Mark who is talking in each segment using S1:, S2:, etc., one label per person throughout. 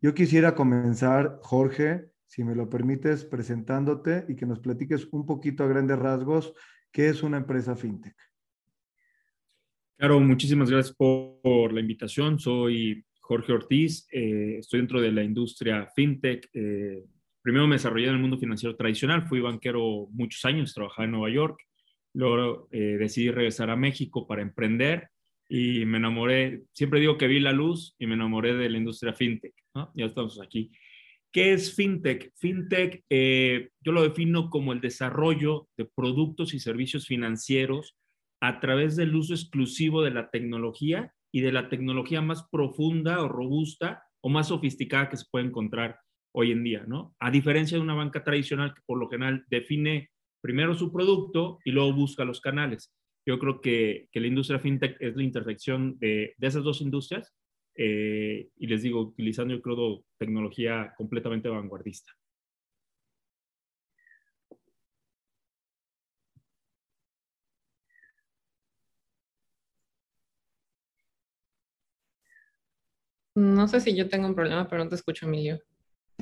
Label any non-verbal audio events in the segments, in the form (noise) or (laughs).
S1: Yo quisiera comenzar, Jorge, si me lo permites, presentándote y que nos platiques un poquito a grandes rasgos qué es una empresa fintech.
S2: Claro, muchísimas gracias por, la invitación. Soy Jorge Ortiz, eh, estoy dentro de la industria fintech. Eh, primero me desarrollé en el mundo financiero tradicional, fui banquero muchos años, trabajaba en Nueva York, luego eh, decidí regresar a México para emprender y me enamoré, siempre digo que vi la luz y me enamoré de la industria fintech. Ya estamos aquí. ¿Qué es fintech? Fintech yo lo defino como el desarrollo de productos y servicios financieros a través del uso exclusivo de la tecnología y de la tecnología más profunda o robusta o más sofisticada que se puede encontrar hoy en día, ¿no? A diferencia de una banca tradicional que por lo general define primero su producto y luego busca los canales. Yo creo que, la industria fintech es la intersección de, esas dos industrias eh, y les digo, utilizando yo creo tecnología completamente vanguardista.
S3: No sé si yo tengo un problema, pero no te escucho, Emilio.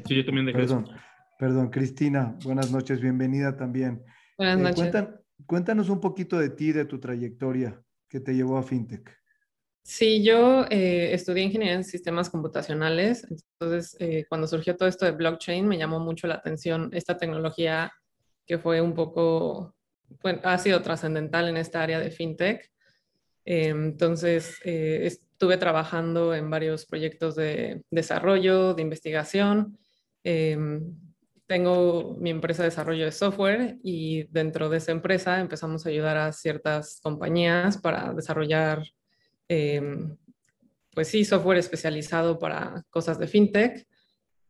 S2: Sí, yo también dejé
S1: Perdón, perdón, Cristina, buenas noches, bienvenida también.
S3: Buenas eh, noches.
S1: cuéntanos un poquito de ti, de tu trayectoria que te llevó a FinTech.
S3: Sí, yo eh, estudié ingeniería en sistemas computacionales, entonces eh, cuando surgió todo esto de blockchain me llamó mucho la atención esta tecnología que fue un poco, bueno, ha sido trascendental en esta área de FinTech. entonces, estuve trabajando en varios proyectos de desarrollo, de investigación. Em, tengo mi empresa de desarrollo de software y dentro de esa empresa empezamos a ayudar a ciertas compañías para desarrollar, em, pues sí, software especializado para cosas de fintech.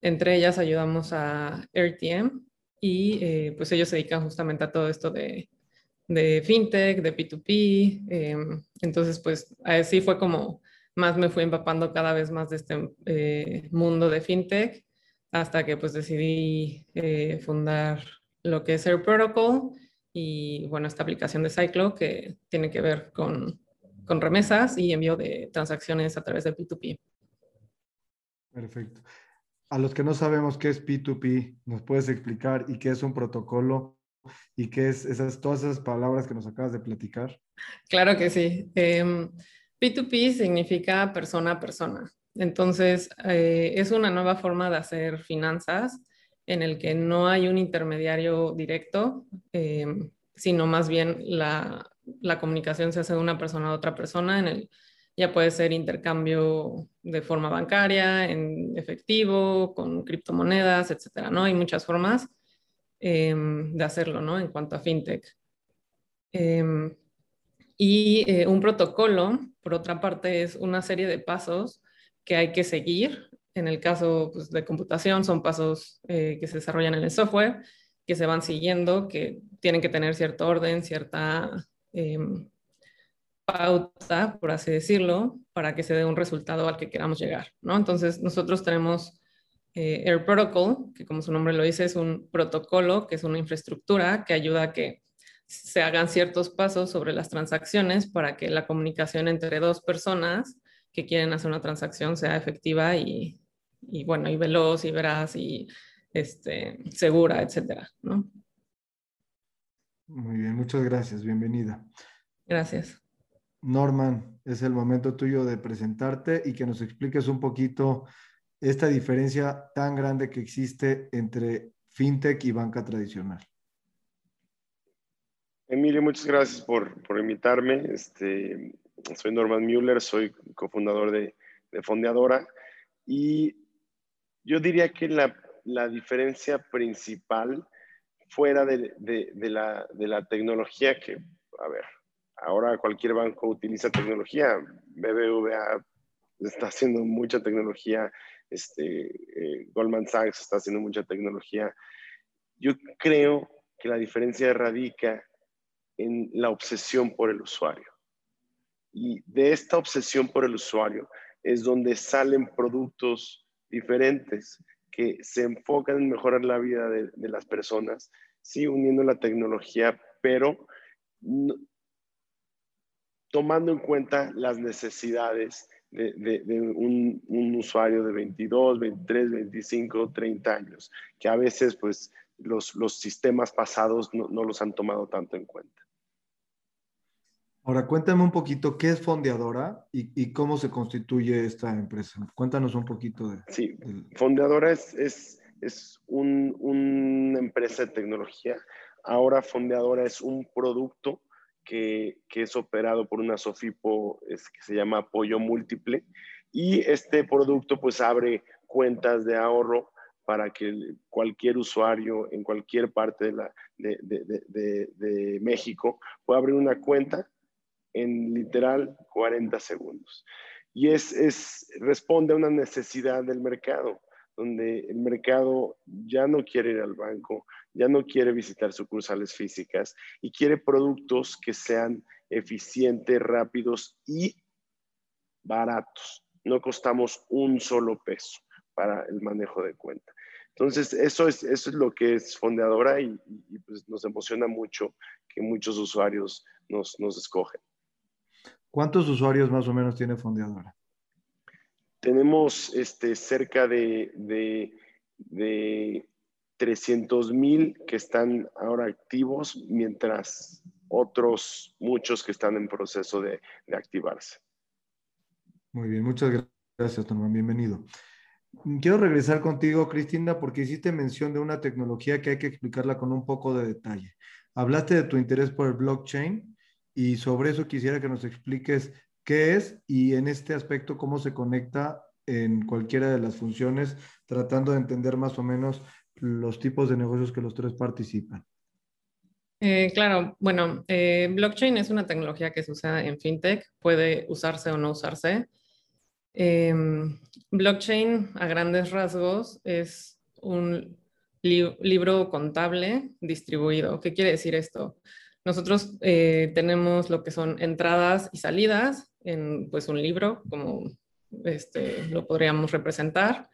S3: Entre ellas ayudamos a RTM y eh, pues ellos se dedican justamente a todo esto de, de fintech, de P2P. Em, entonces, pues así fue como más me fui empapando cada vez más de este eh, mundo de fintech hasta que pues decidí eh, fundar lo que es Air Protocol y bueno, esta aplicación de Cyclo que tiene que ver con, con remesas y envío de transacciones a través de P2P.
S1: Perfecto. A los que no sabemos qué es P2P, ¿nos puedes explicar y qué es un protocolo y qué es esas, todas esas palabras que nos acabas de platicar?
S3: Claro que sí. Em, P2P significa persona a persona. Entonces, eh, es una nueva forma de hacer finanzas en el que no hay un intermediario directo, eh, sino más bien la, comunicación se hace de una persona a otra persona. En el, ya puede ser intercambio de forma bancaria, en efectivo, con criptomonedas, etcétera, ¿no? Hay muchas formas eh, de hacerlo, ¿no? En cuanto a fintech. y un protocolo por otra parte, es una serie de pasos que hay que seguir. En el caso pues, de computación, son pasos eh, que se desarrollan en el software, que se van siguiendo, que tienen que tener cierto orden, cierta em, pauta, por así decirlo, para que se dé un resultado al que queramos llegar. ¿no? Entonces, nosotros tenemos eh, Air Protocol, que como su nombre lo dice, es un protocolo, que es una infraestructura que ayuda a que se hagan ciertos pasos sobre las transacciones para que la comunicación entre dos personas que quieren hacer una transacción sea efectiva y, bueno, y veloz y veraz y este, segura, etcétera, ¿no?
S1: Muy bien, muchas gracias, bienvenida.
S3: Gracias.
S1: Norman, es el momento tuyo de presentarte y que nos expliques un poquito esta diferencia tan grande que existe entre fintech y banca tradicional.
S4: Emilio, muchas gracias por, invitarme. Este, soy Norman Müller, soy cofundador de, Fondeadora y yo diría que la, diferencia principal fuera de, la, tecnología que, a ver, ahora cualquier banco utiliza tecnología, BBVA está haciendo mucha tecnología, este, eh, Goldman Sachs está haciendo mucha tecnología. Yo creo que la diferencia radica en la obsesión por el usuario. Y de esta obsesión por el usuario es donde salen productos diferentes que se enfocan en mejorar la vida de, las personas, sí, uniendo la tecnología, pero tomando en cuenta las necesidades de, un, usuario de 22, 23, 25, 30 años, que a veces pues los, los sistemas pasados no, no los han tomado tanto en cuenta.
S1: Ahora, cuéntame un poquito qué es Fondeadora y, y, cómo se constituye esta empresa. Cuéntanos un poquito de...
S4: Sí, Fondeadora es, es, es un, una empresa de tecnología. Ahora Fondeadora es un producto que, que es operado por una Sofipo es, que se llama Apoyo Múltiple. Y este producto pues abre cuentas de ahorro para que cualquier usuario en cualquier parte de, la, de, de, de México pueda abrir una cuenta en literal 40 segundos. Y es, es, responde a una necesidad del mercado, donde el mercado ya no quiere ir al banco, ya no quiere visitar sucursales físicas y quiere productos que sean eficientes, rápidos y baratos. No costamos un solo peso para el manejo de cuenta. Entonces, eso es, eso es lo que es Fondeadora y, pues nos emociona mucho que muchos usuarios nos, nos escogen.
S1: ¿Cuántos usuarios más o menos tiene Fondeadora?
S4: Tenemos este, cerca de, de, de 300 mil que están ahora activos, mientras otros muchos que están en proceso de, de activarse.
S1: Muy bien, muchas gracias, Tomás. Bienvenido. Quiero regresar contigo, Cristina, porque hiciste mención de una tecnología que hay que explicarla con un poco de detalle. Hablaste de tu interés por el blockchain y sobre eso quisiera que nos expliques qué es y en este aspecto cómo se conecta en cualquiera de las funciones, tratando de entender más o menos los tipos de negocios que los tres participan.
S3: Eh, claro, bueno, eh, blockchain es una tecnología que se usa en fintech, puede usarse o no usarse. Em, blockchain, a grandes rasgos, es un libro contable distribuido. ¿Qué quiere decir esto? Nosotros eh, tenemos lo que son entradas y salidas en pues, un libro, como este, lo podríamos representar,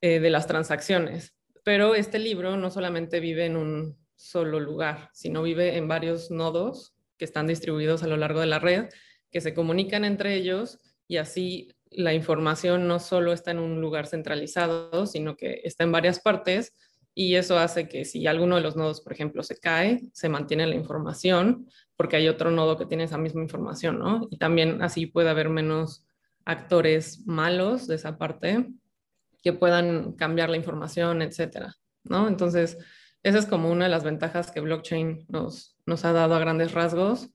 S3: eh, de las transacciones. Pero este libro no solamente vive en un solo lugar, sino vive en varios nodos que están distribuidos a lo largo de la red, que se comunican entre ellos y así la información no solo está en un lugar centralizado, sino que está en varias partes y eso hace que si alguno de los nodos, por ejemplo, se cae, se mantiene la información porque hay otro nodo que tiene esa misma información, ¿no? Y también así puede haber menos actores malos de esa parte que puedan cambiar la información, etcétera, ¿no? Entonces, esa es como una de las ventajas que blockchain nos, nos ha dado a grandes rasgos.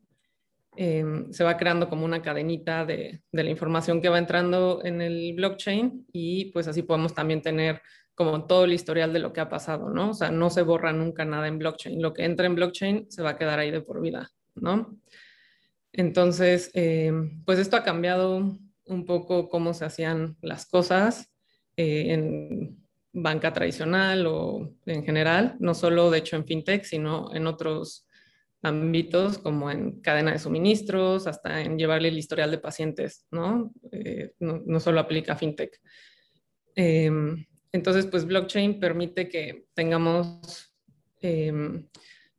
S3: Em, se va creando como una cadenita de, de la información que va entrando en el blockchain y pues así podemos también tener como todo el historial de lo que ha pasado, ¿no? O sea, no se borra nunca nada en blockchain. Lo que entra en blockchain se va a quedar ahí de por vida, ¿no? Entonces, eh, pues esto ha cambiado un poco cómo se hacían las cosas eh, en banca tradicional o en general, no solo de hecho en fintech, sino en otros ámbitos como en cadena de suministros, hasta en llevarle el historial de pacientes, ¿no? Eh, no, no, solo aplica fintech. Entonces, pues blockchain permite que tengamos em,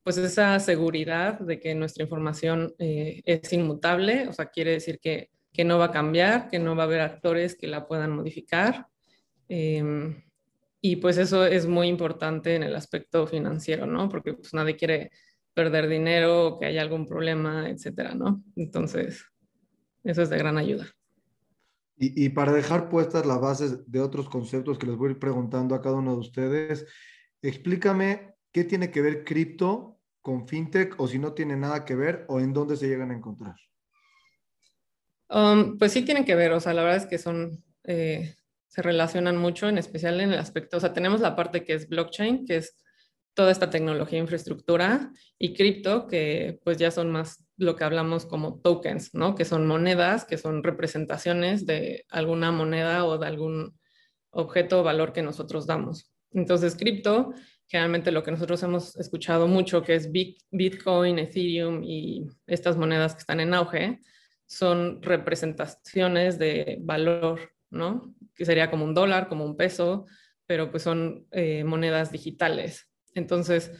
S3: pues esa seguridad de que nuestra información eh, es inmutable, o sea, quiere decir que, que, no va a cambiar, que no va a haber actores que la puedan modificar. Em, y pues eso es muy importante en el aspecto financiero, ¿no? Porque pues nadie quiere perder dinero o que haya algún problema, etcétera, ¿no? Entonces, eso es de gran ayuda.
S1: Y, para dejar puestas las bases de otros conceptos que les voy a ir preguntando a cada uno de ustedes, explícame qué tiene que ver cripto con fintech o si no tiene nada que ver o en dónde se llegan a encontrar.
S3: Um, pues sí tienen que ver, o sea, la verdad es que son, eh, se relacionan mucho, en especial en el aspecto, o sea, tenemos la parte que es blockchain, que es toda esta tecnología infraestructura y cripto, que pues ya son más lo que hablamos como tokens, ¿no? Que son monedas, que son representaciones de alguna moneda o de algún objeto o valor que nosotros damos. Entonces, cripto, generalmente lo que nosotros hemos escuchado mucho, que es Bitcoin, Ethereum y estas monedas que están en auge, son representaciones de valor, ¿no? Que sería como un dólar, como un peso, pero pues son eh, monedas digitales. Entonces,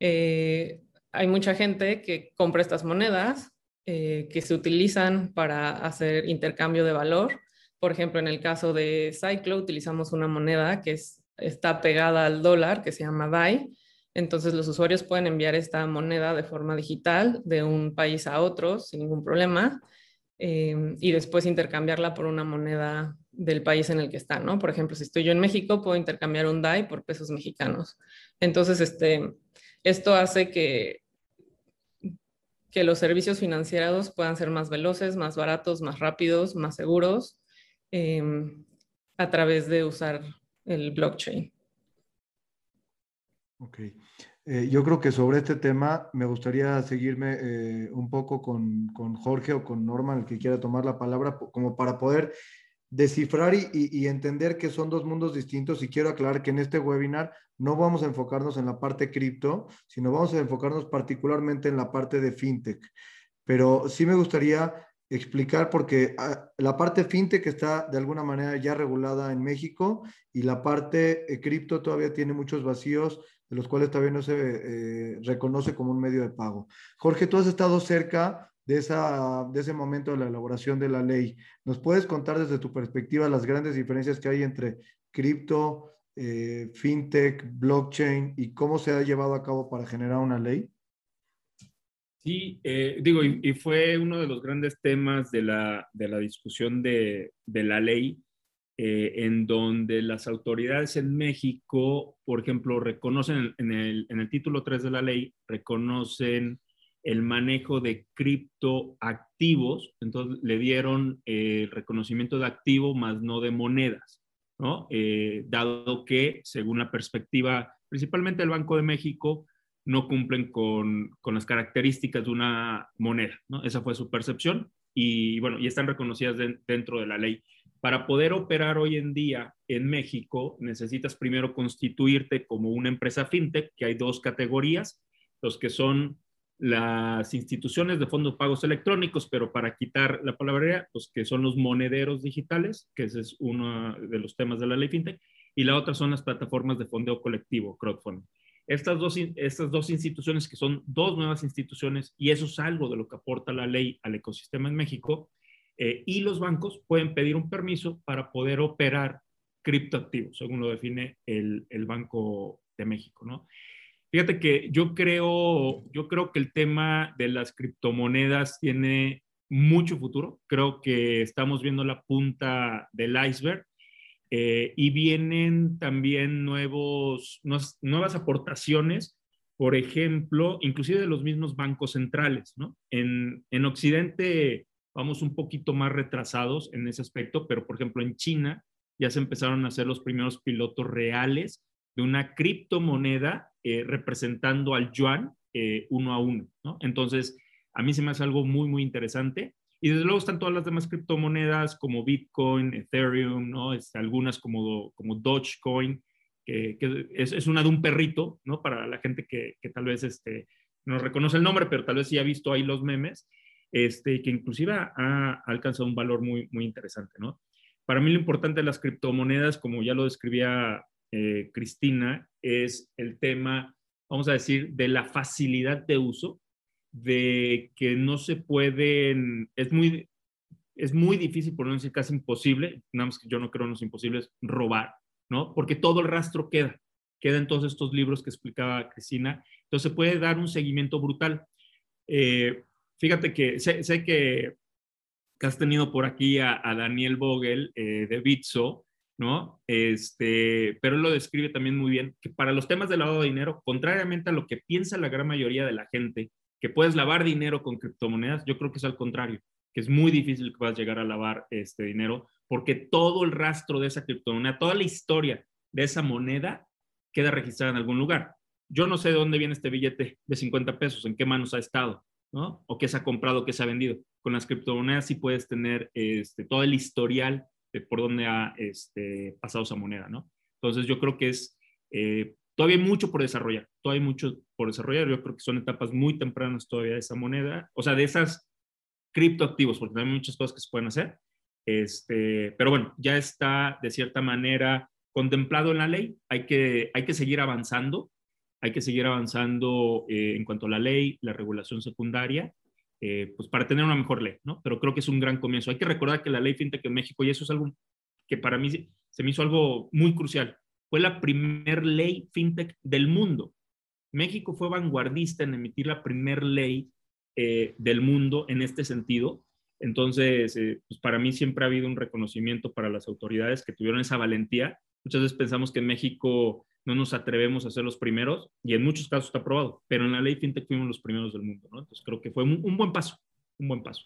S3: eh, hay mucha gente que compra estas monedas eh, que se utilizan para hacer intercambio de valor, Por ejemplo, en el caso de Cyclo utilizamos una moneda que es, está pegada al dólar, que se llama DAI. Entonces los usuarios pueden enviar esta moneda de forma digital de un país a otro sin ningún problema eh, y después intercambiarla por una moneda del país en el que están, ¿no? Por ejemplo, si estoy yo en México, puedo intercambiar un DAI por pesos mexicanos. Entonces, este, esto hace que, que los servicios financieros puedan ser más veloces, más baratos, más rápidos, más seguros em, a través de usar el blockchain.
S1: Ok. Eh, yo creo que sobre este tema me gustaría seguirme eh, un poco con, con, Jorge o con Norman, el que quiera tomar la palabra, como para poder descifrar y, entender que son dos mundos distintos y quiero aclarar que en este webinar no vamos a enfocarnos en la parte cripto, sino vamos a enfocarnos particularmente en la parte de fintech. Pero sí me gustaría explicar porque ah, la parte fintech está de alguna manera ya regulada en México y la parte eh, cripto todavía tiene muchos vacíos de los cuales todavía no se eh, reconoce como un medio de pago. Jorge, tú has estado cerca de, esa, de ese momento de la elaboración de la ley. ¿Nos puedes contar desde tu perspectiva las grandes diferencias que hay entre cripto, eh, fintech, blockchain y cómo se ha llevado a cabo para generar una ley?
S2: Sí, eh, digo, y, fue uno de los grandes temas de la, de la discusión de, de, la ley, eh, en donde las autoridades en México, por ejemplo, reconocen en el, en el título 3 de la ley, reconocen el manejo de criptoactivos, entonces le dieron eh, reconocimiento de activo más no de monedas, ¿no? Eh, dado que, según la perspectiva principalmente del Banco de México, no cumplen con, las características de una moneda, ¿no? Esa fue su percepción y, bueno, y están reconocidas dentro de la ley. Para poder operar hoy en día en México, necesitas primero constituirte como una empresa fintech, que hay dos categorías, los que son las instituciones de fondos pagos electrónicos, pero para quitar la palabra, pues que son los monederos digitales, que ese es uno de los temas de la ley fintech, y la otra son las plataformas de fondeo colectivo, crowdfunding. Estas dos, estas dos instituciones, que son dos nuevas instituciones, y eso es algo de lo que aporta la ley al ecosistema en México, eh, y los bancos pueden pedir un permiso para poder operar criptoactivos, según lo define el, el Banco de México, ¿no? Fíjate que yo creo, yo creo que el tema de las criptomonedas tiene mucho futuro. Creo que estamos viendo la punta del iceberg eh, y vienen también nuevos, nuevas aportaciones, por ejemplo, inclusive de los mismos bancos centrales. ¿no? En, en Occidente vamos un poquito más retrasados en ese aspecto, pero por ejemplo en China ya se empezaron a hacer los primeros pilotos reales de una criptomoneda eh, representando al yuan eh, uno a uno, ¿no? Entonces, a mí se me hace algo muy, muy interesante. Y desde luego están todas las demás criptomonedas como Bitcoin, Ethereum, ¿no? Este, algunas como, como Dogecoin, que, es, una de un perrito, ¿no? Para la gente que, que, tal vez este, no reconoce el nombre, pero tal vez sí ha visto ahí los memes, este, que inclusive ha, alcanzado un valor muy, muy interesante, ¿no? Para mí lo importante de las criptomonedas, como ya lo describía eh, Cristina, es el tema, vamos a decir, de la facilidad de uso, de que no se pueden, es muy, es muy difícil, por no decir casi imposible, nada más que yo no creo no es imposible, es robar, ¿no? Porque todo el rastro queda, queda en todos estos libros que explicaba Cristina, entonces se puede dar un seguimiento brutal. Eh, fíjate que sé, que, has tenido por aquí a, Daniel Vogel eh, de Bitso, ¿no? Este, pero él lo describe también muy bien, que para los temas de lavado de dinero, contrariamente a lo que piensa la gran mayoría de la gente, que puedes lavar dinero con criptomonedas, yo creo que es al contrario, que es muy difícil que puedas llegar a lavar este dinero, porque todo el rastro de esa criptomoneda, toda la historia de esa moneda queda registrada en algún lugar. Yo no sé de dónde viene este billete de 50 pesos, en qué manos ha estado, ¿no? O qué se ha comprado, qué se ha vendido. Con las criptomonedas sí puedes tener este, todo el historial por dónde ha este, pasado esa moneda, ¿no? Entonces yo creo que es, eh, todavía hay mucho por desarrollar, todavía hay mucho por desarrollar, yo creo que son etapas muy tempranas todavía de esa moneda, o sea, de esas criptoactivos, porque también hay muchas cosas que se pueden hacer, este, pero bueno, ya está de cierta manera contemplado en la ley, hay que, hay que seguir avanzando, hay que seguir avanzando eh, en cuanto a la ley, la regulación secundaria, eh, pues para tener una mejor ley, ¿no? Pero creo que es un gran comienzo. Hay que recordar que la ley fintech en México, y eso es algo que para mí se me hizo algo muy crucial, fue la primer ley fintech del mundo. México fue vanguardista en emitir la primer ley eh, del mundo en este sentido. Entonces, eh, pues para mí siempre ha habido un reconocimiento para las autoridades que tuvieron esa valentía. Muchas veces pensamos que en México no nos atrevemos a ser los primeros y en muchos casos está aprobado, pero en la ley fintech fuimos los primeros del mundo, ¿no? Entonces creo que fue un, buen paso, un buen paso.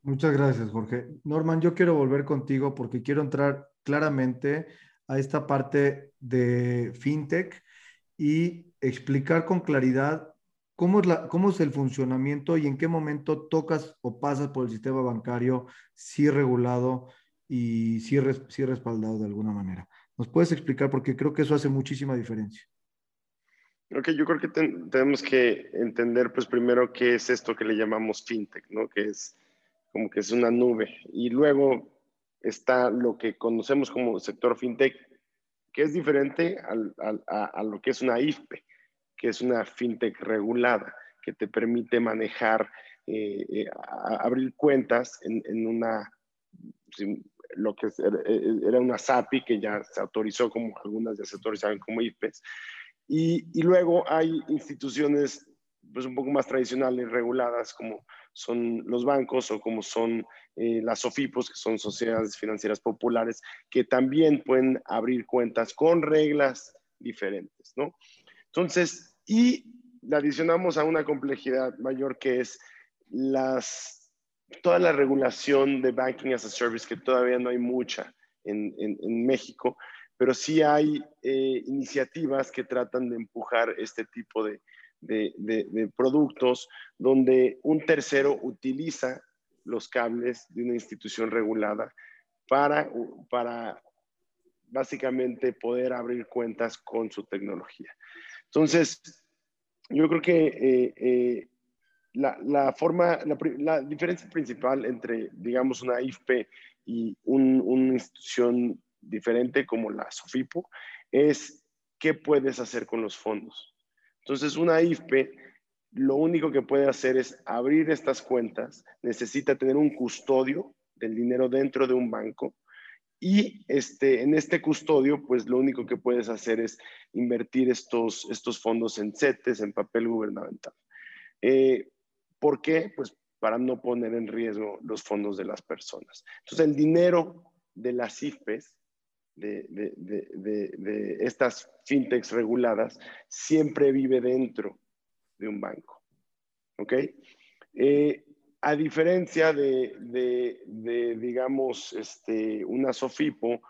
S1: Muchas gracias, Jorge. Norman, yo quiero volver contigo porque quiero entrar claramente a esta parte de fintech y explicar con claridad cómo es, cómo es el funcionamiento y en qué momento tocas o pasas por el sistema bancario sí regulado y sí, sí respaldado de alguna manera. ¿Nos puedes explicar? Porque creo que eso hace muchísima diferencia.
S4: Ok, yo creo que tenemos que entender, pues primero, qué es esto que le llamamos fintech, ¿no? Que es como que es una nube. Y luego está lo que conocemos como sector fintech, que es diferente a, lo que es una IFPE, que es una fintech regulada, que te permite manejar, eh, eh, abrir cuentas en, en una, lo que era una SAPI que ya se autorizó como algunas ya se autorizaban como IPES. Y, y, luego hay instituciones pues un poco más tradicionales, reguladas, como son los bancos o como son eh, las SOFIPOS, que son sociedades financieras populares, que también pueden abrir cuentas con reglas diferentes, ¿no? Entonces, y le adicionamos a una complejidad mayor que es las toda la regulación de Banking as a Service, que todavía no hay mucha en, México, pero sí hay eh, iniciativas que tratan de empujar este tipo de, productos donde un tercero utiliza los cables de una institución regulada para, para básicamente poder abrir cuentas con su tecnología. Entonces, yo creo que eh, eh, la, forma, la, diferencia principal entre, digamos, una IFP y una institución diferente como la SOFIPO es qué puedes hacer con los fondos. Entonces, una IFP lo único que puede hacer es abrir estas cuentas, necesita tener un custodio del dinero dentro de un banco y este, en este custodio, pues lo único que puedes hacer es invertir estos, estos fondos en CETES, en papel gubernamental. Eh, ¿Por qué? Pues para no poner en riesgo los fondos de las personas. Entonces, el dinero de las IFPES, de, estas fintechs reguladas, siempre vive dentro de un banco. ¿Ok? Eh, a diferencia de, digamos, este, una SOFIPO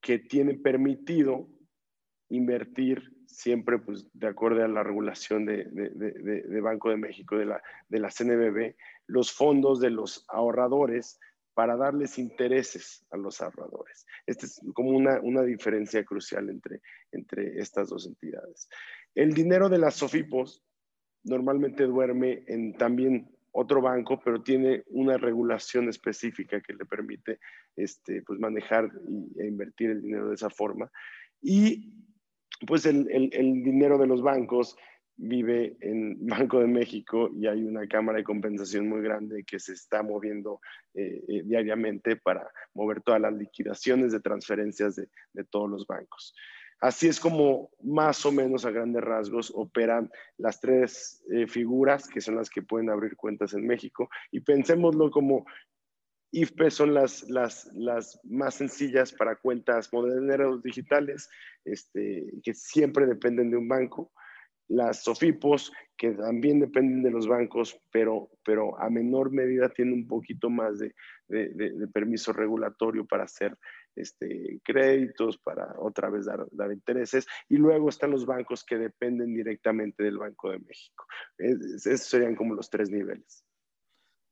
S4: que tiene permitido invertir siempre pues, de acuerdo a la regulación de, Banco de México, de la, de la CNBB, los fondos de los ahorradores para darles intereses a los ahorradores. Esta es como una, una diferencia crucial entre, entre estas dos entidades. El dinero de las SOFIPOS normalmente duerme en también otro banco, pero tiene una regulación específica que le permite este, pues manejar e invertir el dinero de esa forma. Y pues el, dinero de los bancos vive en (laughs) Banco de México y hay una cámara de compensación muy grande que se está moviendo eh, eh, diariamente para mover todas las liquidaciones de transferencias de, todos los bancos. Así es como más o menos a grandes rasgos operan las tres eh, figuras que son las que pueden abrir cuentas en México y pensémoslo como IFPE son las, las, las más sencillas para cuentas moderneros digitales, este, que siempre dependen de un banco. Las SOFIPOS, que también dependen de los bancos, pero, pero a menor medida tienen un poquito más de, de, permiso regulatorio para hacer este, créditos, para otra vez dar, dar, intereses. Y luego están los bancos que dependen directamente del Banco de México. esos serían como los tres niveles.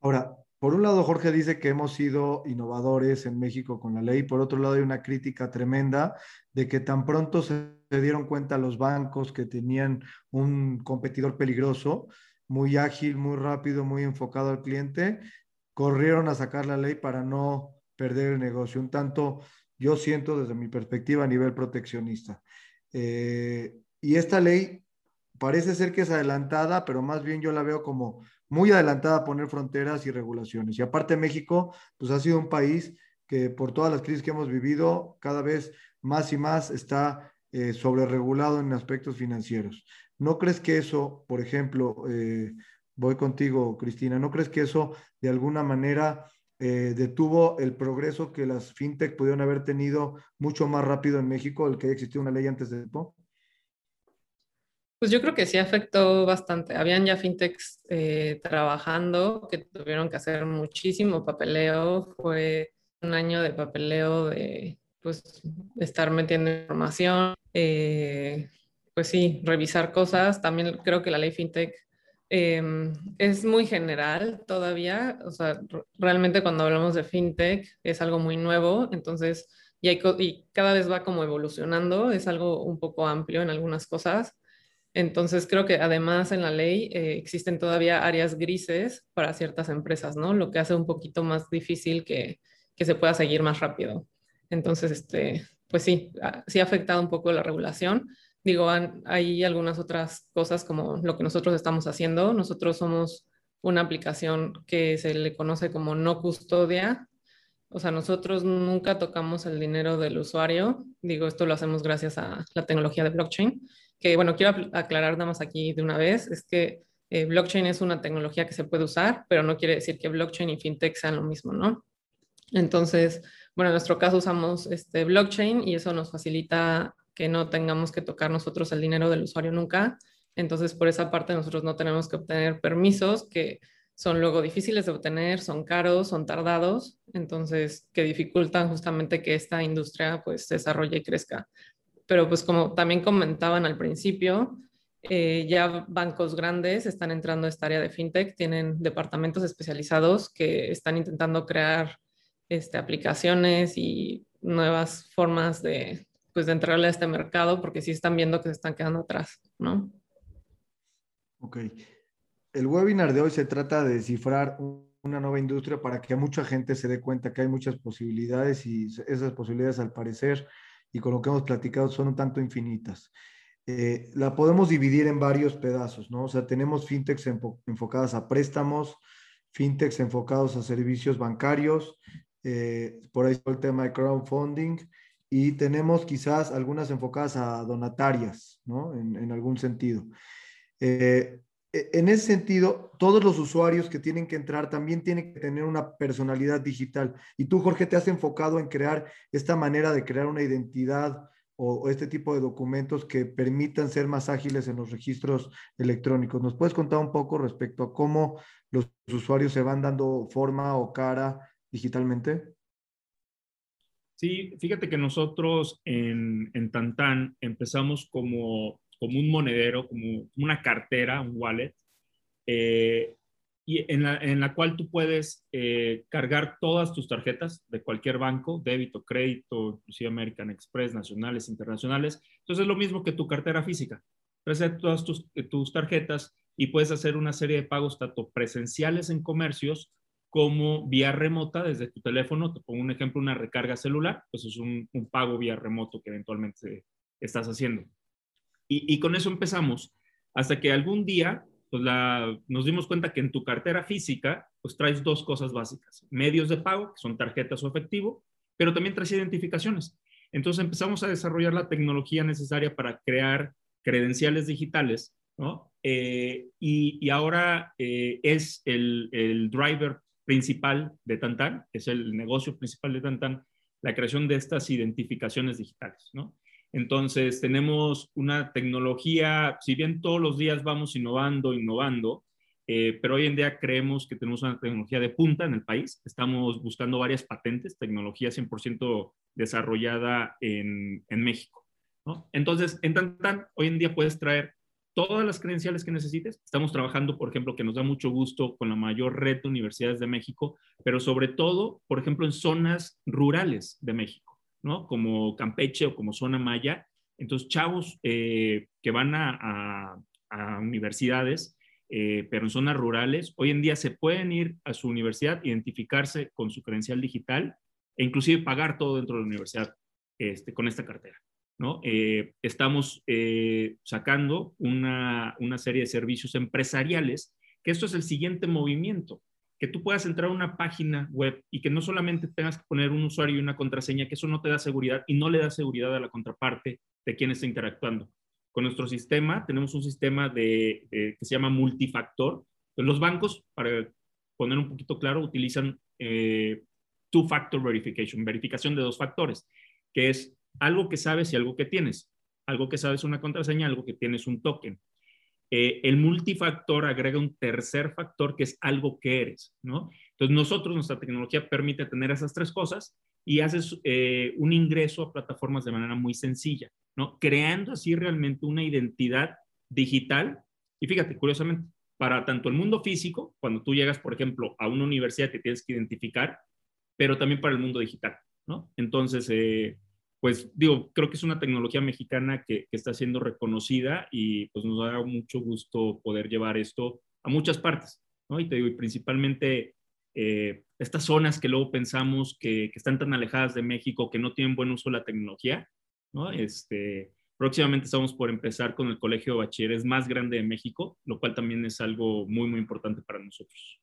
S1: Ahora, por un lado, Jorge dice que hemos sido innovadores en México con la ley, por otro lado hay una crítica tremenda de que tan pronto se dieron cuenta los bancos que tenían un competidor peligroso, muy ágil, muy rápido, muy enfocado al cliente, corrieron a sacar la ley para no perder el negocio. Un tanto, yo siento desde mi perspectiva a nivel proteccionista. Eh, y esta ley parece ser que es adelantada, pero más bien yo la veo como muy adelantada a poner fronteras y regulaciones. Y aparte México, pues ha sido un país que por todas las crisis que hemos vivido, cada vez más y más está eh, sobreregulado en aspectos financieros. ¿No crees que eso, por ejemplo, eh, voy contigo, Cristina, ¿no crees que eso de alguna manera eh, detuvo el progreso que las fintech pudieron haber tenido mucho más rápido en México, el que haya existido una ley antes de esto?
S3: Pues yo creo que sí afectó bastante. Habían ya fintechs eh, trabajando que tuvieron que hacer muchísimo papeleo. Fue un año de papeleo de pues estar metiendo información, eh, pues sí, revisar cosas. También creo que la ley fintech em, es muy general todavía. O sea, realmente cuando hablamos de fintech es algo muy nuevo. Entonces, y, y cada vez va como evolucionando. Es algo un poco amplio en algunas cosas entonces, creo que además en la ley eh, existen todavía áreas grises para ciertas empresas, ¿no? Lo que hace un poquito más difícil que, que se pueda seguir más rápido. Entonces, este, pues sí, sí ha afectado un poco la regulación. Digo, hay algunas otras cosas como lo que nosotros estamos haciendo. Nosotros somos una aplicación que se le conoce como no custodia. O sea, nosotros nunca tocamos el dinero del usuario. Digo, esto lo hacemos gracias a la tecnología de blockchain que bueno, quiero aclarar nada más aquí de una vez, es que eh, blockchain es una tecnología que se puede usar, pero no quiere decir que blockchain y fintech sean lo mismo, ¿no? Entonces, bueno, en nuestro caso usamos este blockchain y eso nos facilita que no tengamos que tocar nosotros el dinero del usuario nunca. Entonces, por esa parte, nosotros no tenemos que obtener permisos que son luego difíciles de obtener, son caros, son tardados, entonces que dificultan justamente que esta industria pues se desarrolle y crezca pero pues como también comentaban al principio, eh, ya bancos grandes están entrando a esta área de fintech, tienen departamentos especializados que están intentando crear este, aplicaciones y nuevas formas de, pues, de entrarle a este mercado porque sí están viendo que se están quedando atrás, ¿no?
S1: Ok. El webinar de hoy se trata de descifrar una nueva industria para que mucha gente se dé cuenta que hay muchas posibilidades y esas posibilidades al parecer y con lo que hemos platicado son un tanto infinitas. Eh, la podemos dividir en varios pedazos, ¿no? O sea, tenemos fintechs enfocadas a préstamos, fintechs enfocados a servicios bancarios, eh, por ahí está el tema de crowdfunding, y tenemos quizás algunas enfocadas a donatarias, ¿no? En, en algún sentido. Eh, en ese sentido, todos los usuarios que tienen que entrar también tienen que tener una personalidad digital. Y tú, Jorge, te has enfocado en crear esta manera de crear una identidad o, este tipo de documentos que permitan ser más ágiles en los registros electrónicos. ¿Nos puedes contar un poco respecto a cómo los usuarios se van dando forma o cara digitalmente?
S2: Sí, fíjate que nosotros en, en Tantan empezamos como como un monedero, como una cartera, un wallet, eh, y en la, en la, cual tú puedes eh, cargar todas tus tarjetas de cualquier banco, débito, crédito, inclusive American Express, nacionales, internacionales. Entonces es lo mismo que tu cartera física. Traes todas tus, tus tarjetas y puedes hacer una serie de pagos tanto presenciales en comercios como vía remota desde tu teléfono. Te pongo un ejemplo, una recarga celular, pues es un, un pago vía remoto que eventualmente estás haciendo. Y, con eso empezamos, hasta que algún día pues nos dimos cuenta que en tu cartera física pues traes dos cosas básicas, medios de pago, que son tarjetas o efectivo, pero también traes identificaciones. Entonces empezamos a desarrollar la tecnología necesaria para crear credenciales digitales, ¿no? Eh, y, ahora eh, es el, el, driver principal de Tantan, es el negocio principal de Tantan, la creación de estas identificaciones digitales, ¿no? Entonces, tenemos una tecnología, si bien todos los días vamos innovando, innovando, eh, pero hoy en día creemos que tenemos una tecnología de punta en el país. Estamos buscando varias patentes, tecnología 100% desarrollada en, México. Entonces, en Tantan, hoy en día puedes traer todas las credenciales que necesites. Estamos trabajando, por ejemplo, que nos da mucho gusto con la mayor red de universidades de México, pero sobre todo, por ejemplo, en zonas rurales de México. ¿No? Como Campeche o como zona maya. Entonces, chavos eh, que van a, universidades, eh, pero en zonas rurales, hoy en día se pueden ir a su universidad, identificarse con su credencial digital e inclusive pagar todo dentro de la universidad este, con esta cartera. ¿no? Eh, estamos sacando una, una serie de servicios empresariales que esto es el siguiente movimiento, que tú puedas entrar a una página web y que no solamente tengas que poner un usuario y una contraseña, que eso no te da seguridad y no le da seguridad a la contraparte de quien está interactuando. Con nuestro sistema tenemos un sistema de, que se llama multifactor. Los bancos, para poner un poquito claro, utilizan eh, two-factor verification, verificación de dos factores, que es algo que sabes y algo que tienes. Algo que sabes una contraseña, algo que tienes un token. Eh, el multifactor agrega un tercer factor que es algo que eres, ¿no? Entonces nosotros, nuestra tecnología permite tener esas tres cosas y haces eh, un ingreso a plataformas de manera muy sencilla, ¿no? Creando así realmente una identidad digital. Y fíjate, curiosamente, para tanto el mundo físico, cuando tú llegas, por ejemplo, a una universidad que tienes que identificar, pero también para el mundo digital, ¿no? Entonces, eh, pues digo, creo que es una tecnología mexicana que, está siendo reconocida y pues nos da mucho gusto poder llevar esto a muchas partes, ¿no? Y te digo, principalmente eh, estas zonas que luego pensamos que, están tan alejadas de México, que no tienen buen uso de la tecnología, ¿no? Este, próximamente estamos por empezar con el Colegio de Bachilleres más grande de México, lo cual también es algo muy, muy importante para nosotros.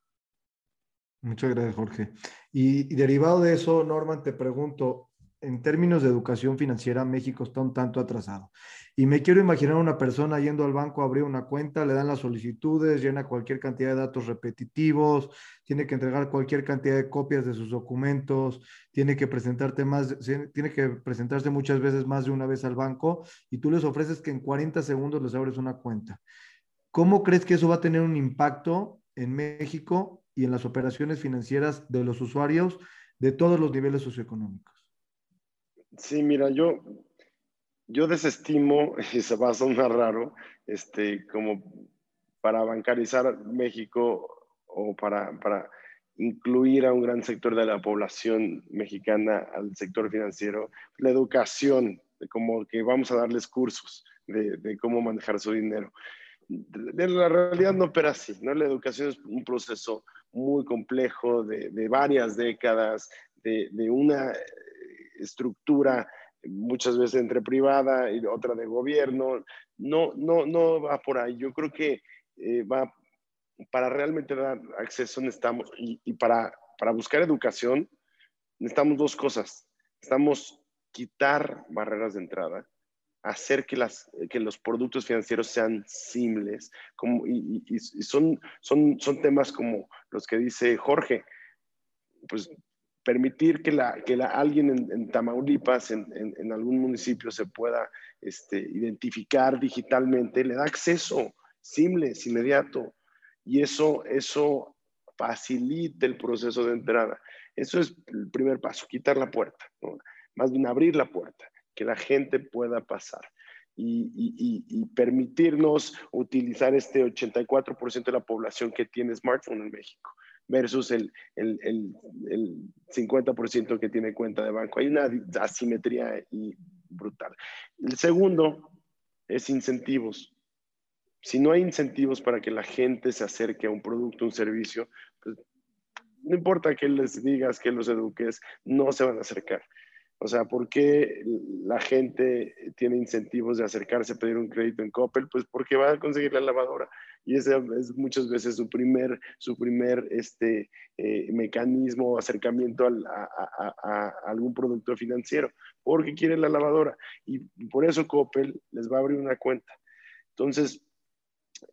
S1: Muchas gracias, Jorge. y derivado de eso, Norman, te pregunto, en términos de educación financiera, México está un tanto atrasado. Y me quiero imaginar una persona yendo al banco a abrir una cuenta, le dan las solicitudes, llena cualquier cantidad de datos repetitivos, tiene que entregar cualquier cantidad de copias de sus documentos, tiene que presentarte más, tiene que presentarse muchas veces más de una vez al banco y tú les ofreces que en 40 segundos les abres una cuenta. ¿Cómo crees que eso va a tener un impacto en México y en las operaciones financieras de los usuarios de todos los niveles socioeconómicos?
S4: Sí, mira, yo, yo desestimo, (laughs) y se va a sonar raro, este, como para bancarizar México o para, para incluir a un gran sector de la población mexicana al sector financiero, la educación, como que vamos a darles cursos de, de cómo manejar su dinero. De la realidad no opera así, ¿no? La educación es un proceso muy complejo de, de varias décadas, de, de, una estructura muchas veces entre privada y otra de gobierno. No, no, no va por ahí. Yo creo que eh, va para realmente dar acceso necesitamos y, y, para, para buscar educación necesitamos dos cosas. Necesitamos quitar barreras de entrada, hacer que, las, que los productos financieros sean simples como, y, y, y son, son, son temas como los que dice Jorge. Pues permitir que, la, que la, alguien en, Tamaulipas, en, en, algún municipio, se pueda este, identificar digitalmente, le da acceso simple, inmediato, y eso, eso facilita el proceso de entrada. Eso es el primer paso, quitar la puerta, más bien abrir la puerta, que la gente pueda pasar. Y, y, y, permitirnos utilizar este 84% de la población que tiene smartphone en México versus el, el, el, 50% que tiene cuenta de banco. Hay una asimetría brutal. El segundo es incentivos. Si no hay incentivos para que la gente se acerque a un producto, un servicio, pues no importa que les digas, que los eduques, no se van a acercar. O sea, ¿por qué la gente tiene incentivos de acercarse a pedir un crédito en Coppel? Pues porque va a conseguir la lavadora. Y ese es muchas veces su primer, su primer este, eh, mecanismo o acercamiento a, algún producto financiero, porque quiere la lavadora. Y por eso Coppel les va a abrir una cuenta. Entonces,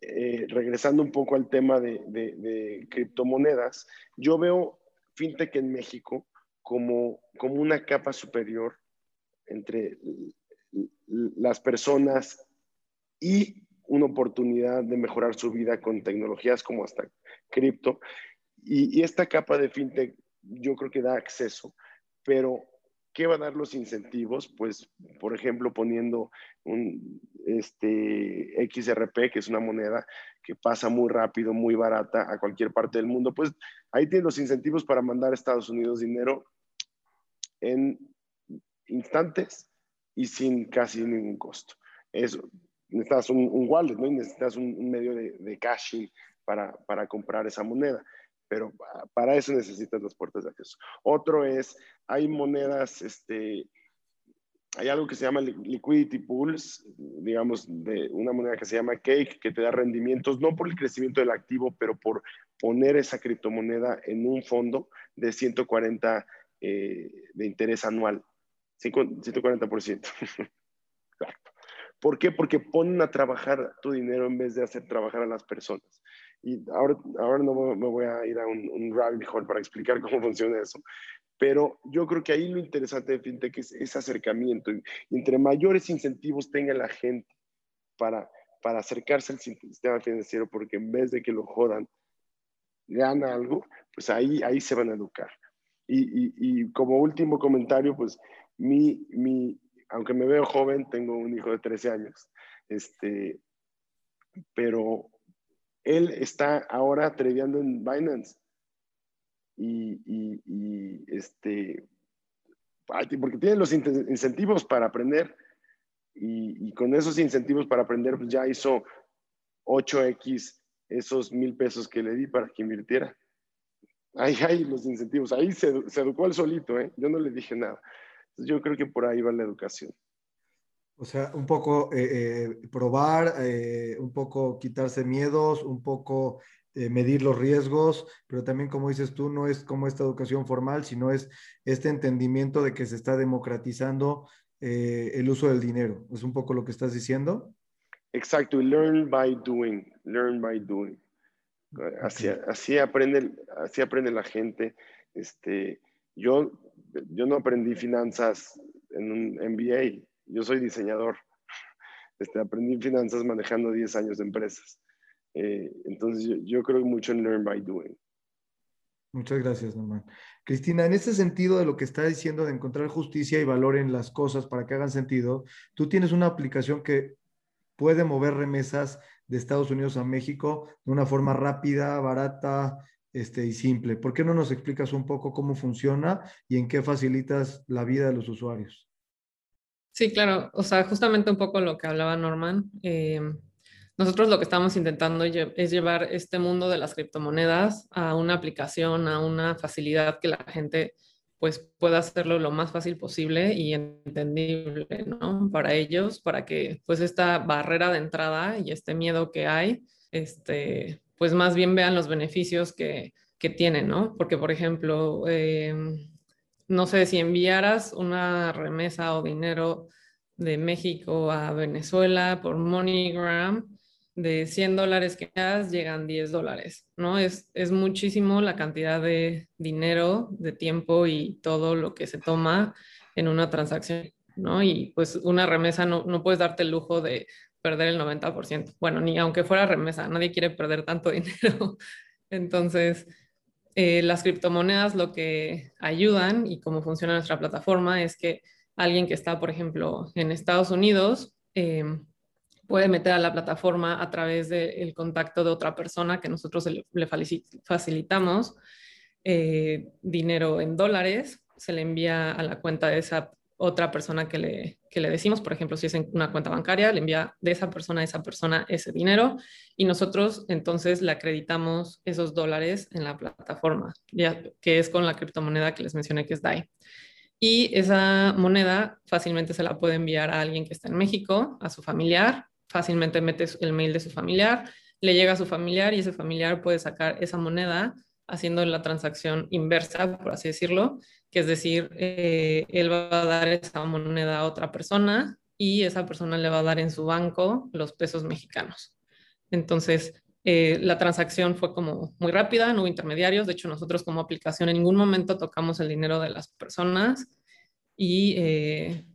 S4: eh, regresando un poco al tema de, de criptomonedas, yo veo fintech en México como, como una capa superior entre las personas y una oportunidad de mejorar su vida con tecnologías como hasta cripto. Y, esta capa de fintech yo creo que da acceso, pero ¿qué va a dar los incentivos? Pues, por ejemplo, poniendo un este, XRP, que es una moneda que pasa muy rápido, muy barata a cualquier parte del mundo, pues ahí tienes los incentivos para mandar a Estados Unidos dinero en instantes y sin casi ningún costo. Eso, necesitas un, wallet, ¿no? necesitas un, medio de, de caching para, para, comprar esa moneda, pero para eso necesitas las puertas de acceso. Otro es, hay monedas este, hay algo que se llama liquidity pools, digamos, de una moneda que se llama Cake, que te da rendimientos, no por el crecimiento del activo, pero por poner esa criptomoneda en un fondo de 140 eh, de interés anual. 140%. (laughs) Exacto. ¿Por qué? Porque ponen a trabajar tu dinero en vez de hacer trabajar a las personas. Y ahora, ahora no me voy a ir a un, un rabbit hole para explicar (laughs) cómo funciona eso, pero yo creo que ahí lo interesante de FinTech es ese acercamiento. entre mayores incentivos tenga la gente para, para acercarse al sistema financiero, porque en vez de que lo jodan, gana algo, pues ahí, ahí se van a educar. Y, y, como último comentario, pues mi, mi, aunque me veo joven, tengo un hijo de 13 años, este, pero él está ahora tradeando en Binance y, este, porque tiene los incentivos para aprender y, con esos incentivos para aprender pues ya hizo 8x esos mil pesos que le di para que invirtiera. Ahí hay los incentivos, ahí se, educó al solito, ¿eh? yo no le dije nada. Yo creo que por ahí va la educación.
S1: O sea, un poco eh, eh, probar, un poco quitarse miedos, un poco eh, medir los riesgos, pero también, como dices tú, no es como esta educación formal, sino es este entendimiento de que se está democratizando eh, el uso del dinero. ¿Es un poco lo que estás diciendo?
S4: Exacto, learn by doing, learn by doing. Así, así, aprende, así aprende la gente. Este, yo, yo no aprendí finanzas en un MBA, yo soy diseñador. (laughs) Este, aprendí finanzas manejando 10 años de empresas. Eh, entonces yo, creo mucho en learn by doing.
S1: Muchas gracias, Norman. Cristina, en este sentido de lo que está diciendo de encontrar justicia y valor en las cosas para que hagan sentido, tú tienes una aplicación que puede mover remesas de Estados Unidos a México de una forma rápida, barata este, y simple. ¿Por qué no nos explicas un poco cómo funciona y en qué facilitas la vida de los usuarios?
S3: Sí, claro. O sea, justamente un poco lo que hablaba Norman. Eh, nosotros lo que estamos intentando es llevar este mundo de las criptomonedas a una aplicación, a una facilidad que la gente pues pueda hacerlo lo más fácil posible y entendible, ¿no? Para ellos, para que pues esta barrera de entrada y este miedo que hay, este, pues más bien vean los beneficios que, que tienen, ¿no? Porque, por ejemplo, em, no sé, si enviaras una remesa o dinero de México a Venezuela por MoneyGram, de 100 dólares que das, llegan 10 dólares, ¿no? Es, es muchísimo la cantidad de dinero, de tiempo y todo lo que se toma en una transacción, ¿no? Y pues una remesa no, no puedes darte el lujo de perder el 90%. Bueno, ni aunque fuera remesa, nadie quiere perder tanto (laughs) dinero. Entonces, eh, las criptomonedas lo que ayudan y cómo funciona nuestra plataforma es que alguien que está, por ejemplo, en Estados Unidos, eh, puede meter a la plataforma a través del contacto de otra persona que nosotros le, facilitamos eh, dinero en dólares, se le envía a la cuenta de esa otra persona que le, que le decimos, por ejemplo, si es en una cuenta bancaria, le envía de esa persona a esa persona ese dinero y nosotros entonces le acreditamos esos dólares en la plataforma, ya que es con la criptomoneda que les mencioné que es DAI. Y esa moneda fácilmente se la puede enviar a alguien que está en México, a su familiar, fácilmente mete el mail de su familiar, le llega a su familiar y ese familiar puede sacar esa moneda haciendo la transacción inversa, por así decirlo, que es decir, eh, él va a dar esa moneda a otra persona y esa persona le va a dar en su banco los pesos mexicanos. Entonces, eh, la transacción fue como muy rápida, no hubo intermediarios, de hecho nosotros como aplicación en ningún momento tocamos el dinero de las personas y eh,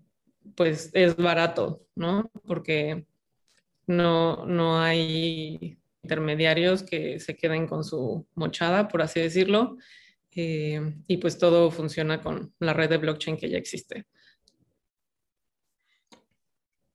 S3: pues es barato, ¿no? Porque no, no hay intermediarios que se queden con su mochada, por así decirlo, eh, y pues todo funciona con la red de blockchain que ya existe.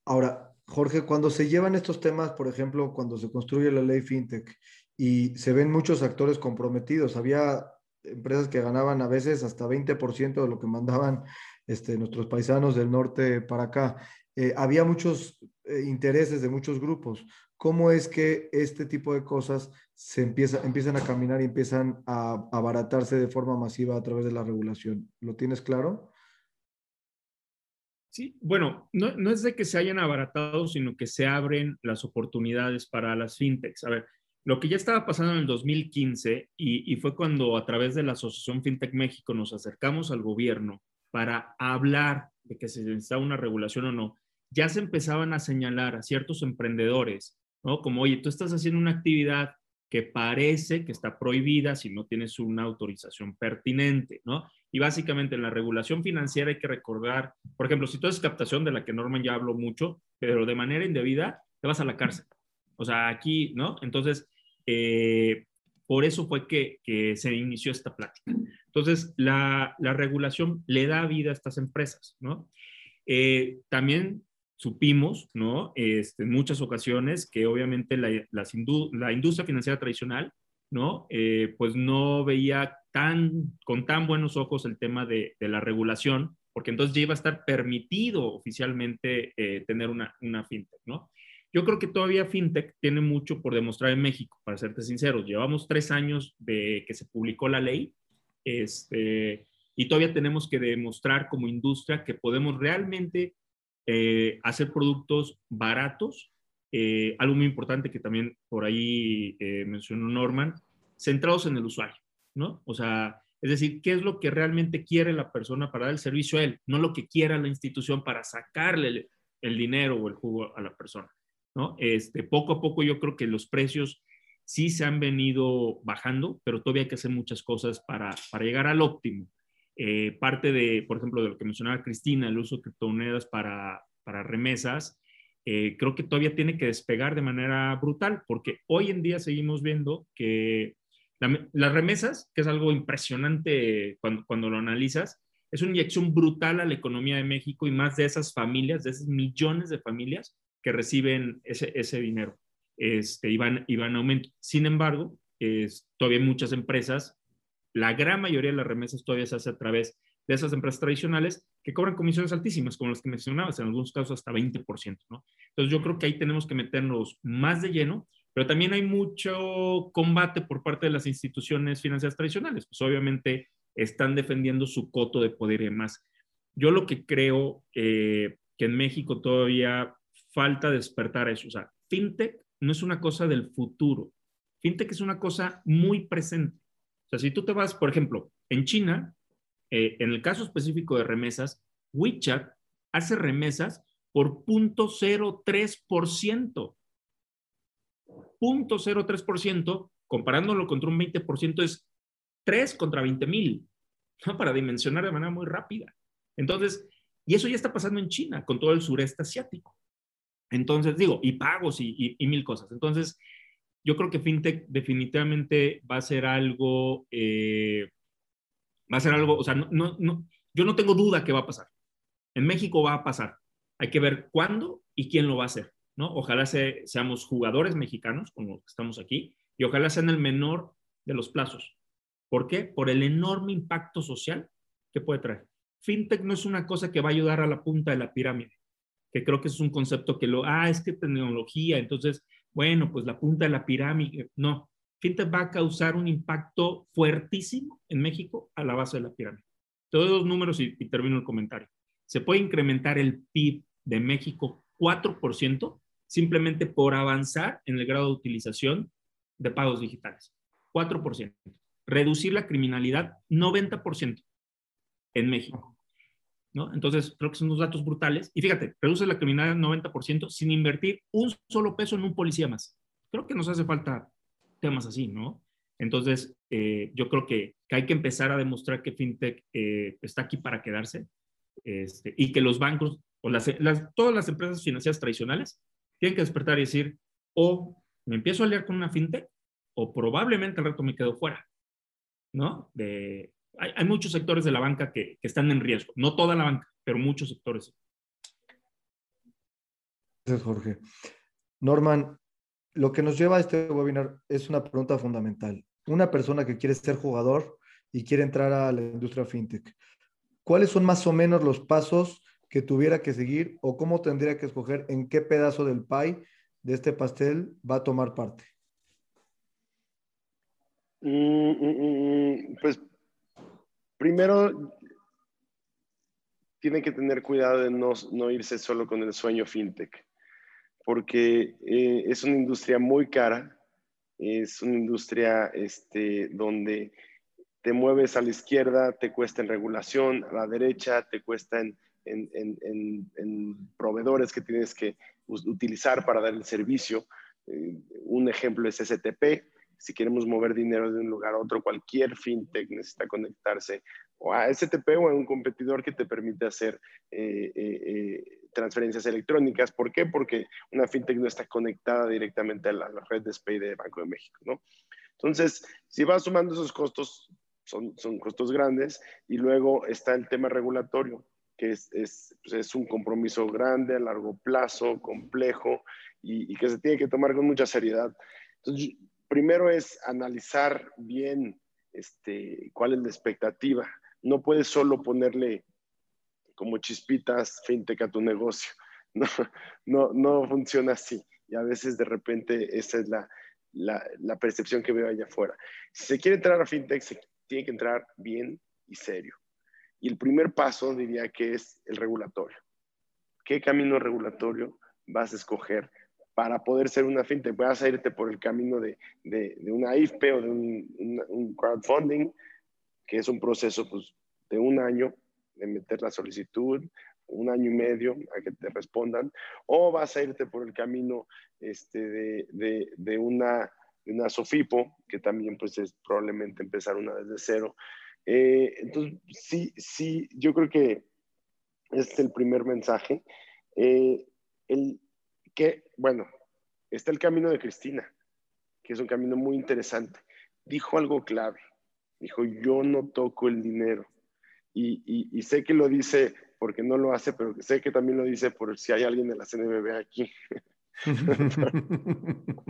S1: Ahora, Jorge, cuando se llevan estos temas, por ejemplo, cuando se construye la ley FinTech y se ven muchos actores comprometidos, había empresas que ganaban a veces hasta 20% de lo que mandaban este, nuestros paisanos del norte para acá. Eh, había muchos eh, intereses de muchos grupos. ¿Cómo es que este tipo de cosas se empieza, empiezan a caminar y empiezan a abaratarse de forma masiva a través de la regulación? ¿Lo tienes claro?
S2: Sí, bueno, no, no, es de que se hayan abaratado, sino que se abren las oportunidades para las fintechs. A ver, lo que ya estaba pasando en el 2015 y, y fue cuando a través de la Asociación FinTech México nos acercamos al gobierno para hablar de que se necesitaba una regulación o no, ya se empezaban a señalar a ciertos emprendedores, ¿no? Como, oye, tú estás haciendo una actividad que parece que está prohibida si no tienes una autorización pertinente, ¿no? Y básicamente en la regulación financiera hay que recordar, por ejemplo, si tú haces captación de la que Norman ya habló mucho, pero de manera indebida, te vas a la cárcel. O sea, aquí, ¿no? Entonces, eh, por eso fue que, que, se inició esta plática. Entonces, la, la, regulación le da vida a estas empresas, ¿no? Eh, también supimos, ¿no? Este, en muchas ocasiones que obviamente la, las la industria financiera tradicional, ¿no? Eh, pues no veía tan, con tan buenos ojos el tema de, de, la regulación, porque entonces ya iba a estar permitido oficialmente eh, tener una, una fintech, ¿no? Yo creo que todavía fintech tiene mucho por demostrar en México, para serte sinceros. Llevamos tres años de que se publicó la ley este, y todavía tenemos que demostrar como industria que podemos realmente eh, hacer productos baratos. Eh, algo muy importante que también por ahí eh, mencionó Norman, centrados en el usuario, ¿no? O sea, es decir, ¿qué es lo que realmente quiere la persona para dar el servicio a él? No lo que quiera la institución para sacarle el, dinero o el jugo a la persona, ¿no? Este, poco a poco yo creo que los precios sí se han venido bajando, pero todavía hay que hacer muchas cosas para llegar al óptimo. Eh, parte de, por ejemplo, de lo que mencionaba Cristina, el uso de criptomonedas para, para remesas, eh, creo que todavía tiene que despegar de manera brutal, porque hoy en día seguimos viendo que las remesas, que es algo impresionante cuando, cuando lo analizas, es una inyección brutal a la economía de México y más de esas familias, de esos millones de familias que reciben ese, ese dinero. Este, y, van, a aumento. Sin embargo, es, todavía muchas empresas la gran mayoría de las remesas todavía se hace a través de esas empresas tradicionales que cobran comisiones altísimas, como las que mencionabas, en algunos casos hasta 20%, ¿no? Entonces yo creo que ahí tenemos que meternos más de lleno, pero también hay mucho combate por parte de las instituciones financieras tradicionales, pues obviamente están defendiendo su coto de poder y demás. Yo lo que creo eh, que en México todavía falta despertar eso, o sea, fintech no es una cosa del futuro, fintech es una cosa muy presente sea, si tú te vas, por ejemplo, en China, eh, en el caso específico de remesas, WeChat hace remesas por 0.03%. 0.03%, comparándolo contra un 20%, es 3 contra 20 mil, ¿no? para dimensionar de manera muy rápida. Entonces, y eso ya está pasando en China, con todo el sureste asiático. Entonces, digo, y pagos y, y, y mil cosas. Entonces, yo creo que FinTech definitivamente va a ser algo, eh, va a ser algo, o sea, no, no, yo no tengo duda que va a pasar. En México va a pasar. Hay que ver cuándo y quién lo va a hacer, ¿no? Ojalá seamos jugadores mexicanos, como estamos aquí, y ojalá sea en el menor de los plazos. ¿Por qué? Por el enorme impacto social que puede traer. FinTech no es una cosa que va a ayudar a la punta de la pirámide, que creo que es un concepto que lo, ah, es que tecnología, entonces bueno, pues la punta de la pirámide. No, FinTech va a causar un impacto fuertísimo en México a la base de la pirámide. Todos los números y, termino el comentario. Se puede incrementar el PIB de México 4% simplemente por avanzar en el grado de utilización de pagos digitales. 4%. Reducir la criminalidad 90% en México. Entonces, creo que son unos datos brutales. Y fíjate, reduce la criminalidad 90% sin invertir un solo peso en un policía más. Creo que nos hace falta temas así, ¿no? Entonces, eh, yo creo que, hay que empezar a demostrar que FinTech eh, está aquí para quedarse este, y que los bancos o las, todas las empresas financieras tradicionales tienen que despertar y decir, o me empiezo a aliar con una FinTech o probablemente al rato me quedo fuera, ¿no? Hay, muchos sectores de la banca que, están en riesgo. No toda la banca, pero muchos sectores.
S1: Gracias, Jorge. Norman, lo que nos lleva a este webinar es una pregunta fundamental. Una persona que quiere ser jugador y quiere entrar a la industria fintech, ¿cuáles son más o menos los pasos que tuviera que seguir o cómo tendría que escoger en qué pedazo del pie de este pastel va a tomar parte?
S4: Mm, mm, mm, pues primero, tiene que tener cuidado de no, no irse solo con el sueño fintech, porque eh, es una industria muy cara, es una industria este, donde te mueves a la izquierda, te cuesta en regulación, a la derecha te cuesta en, en, proveedores que tienes que utilizar para dar el servicio. Eh, un ejemplo es STP. Si queremos mover dinero de un lugar a otro, cualquier fintech necesita conectarse o a STP o a un competidor que te permite hacer eh, eh, transferencias electrónicas. ¿Por qué? Porque una fintech no está conectada directamente a la, red de SPAY de Banco de México, ¿no? Entonces, si vas sumando esos costos, son, son costos grandes, y luego está el tema regulatorio, que es, es, pues, es un compromiso grande, a largo plazo, complejo, y, y, que se tiene que tomar con mucha seriedad. Entonces, primero es analizar bien este, cuál es la expectativa. No puedes solo ponerle como chispitas fintech a tu negocio. (laughs) No, no, no funciona así. Y a veces de repente esa es la, la, percepción que veo allá afuera. Si se quiere entrar a fintech, se tiene que entrar bien y serio. Y el primer paso diría que es el regulatorio. ¿Qué camino regulatorio vas a escoger para poder ser una fintech? A irte por el camino de, de, una IFPE o de un, crowdfunding, que es un proceso pues, de un año de meter la solicitud, un año y medio a que te respondan, o vas a irte por el camino este, de, de, una una SOFIPO, que también pues es probablemente empezar una desde cero. Eh, entonces, sí, sí, yo creo que este es el primer mensaje. Eh, el que, bueno, está el camino de Cristina, que es un camino muy interesante. Dijo algo clave. Dijo, yo no toco el dinero. Y, y, y sé que lo dice porque no lo hace, pero sé que también lo dice por si hay alguien de la CNBB aquí. (laughs)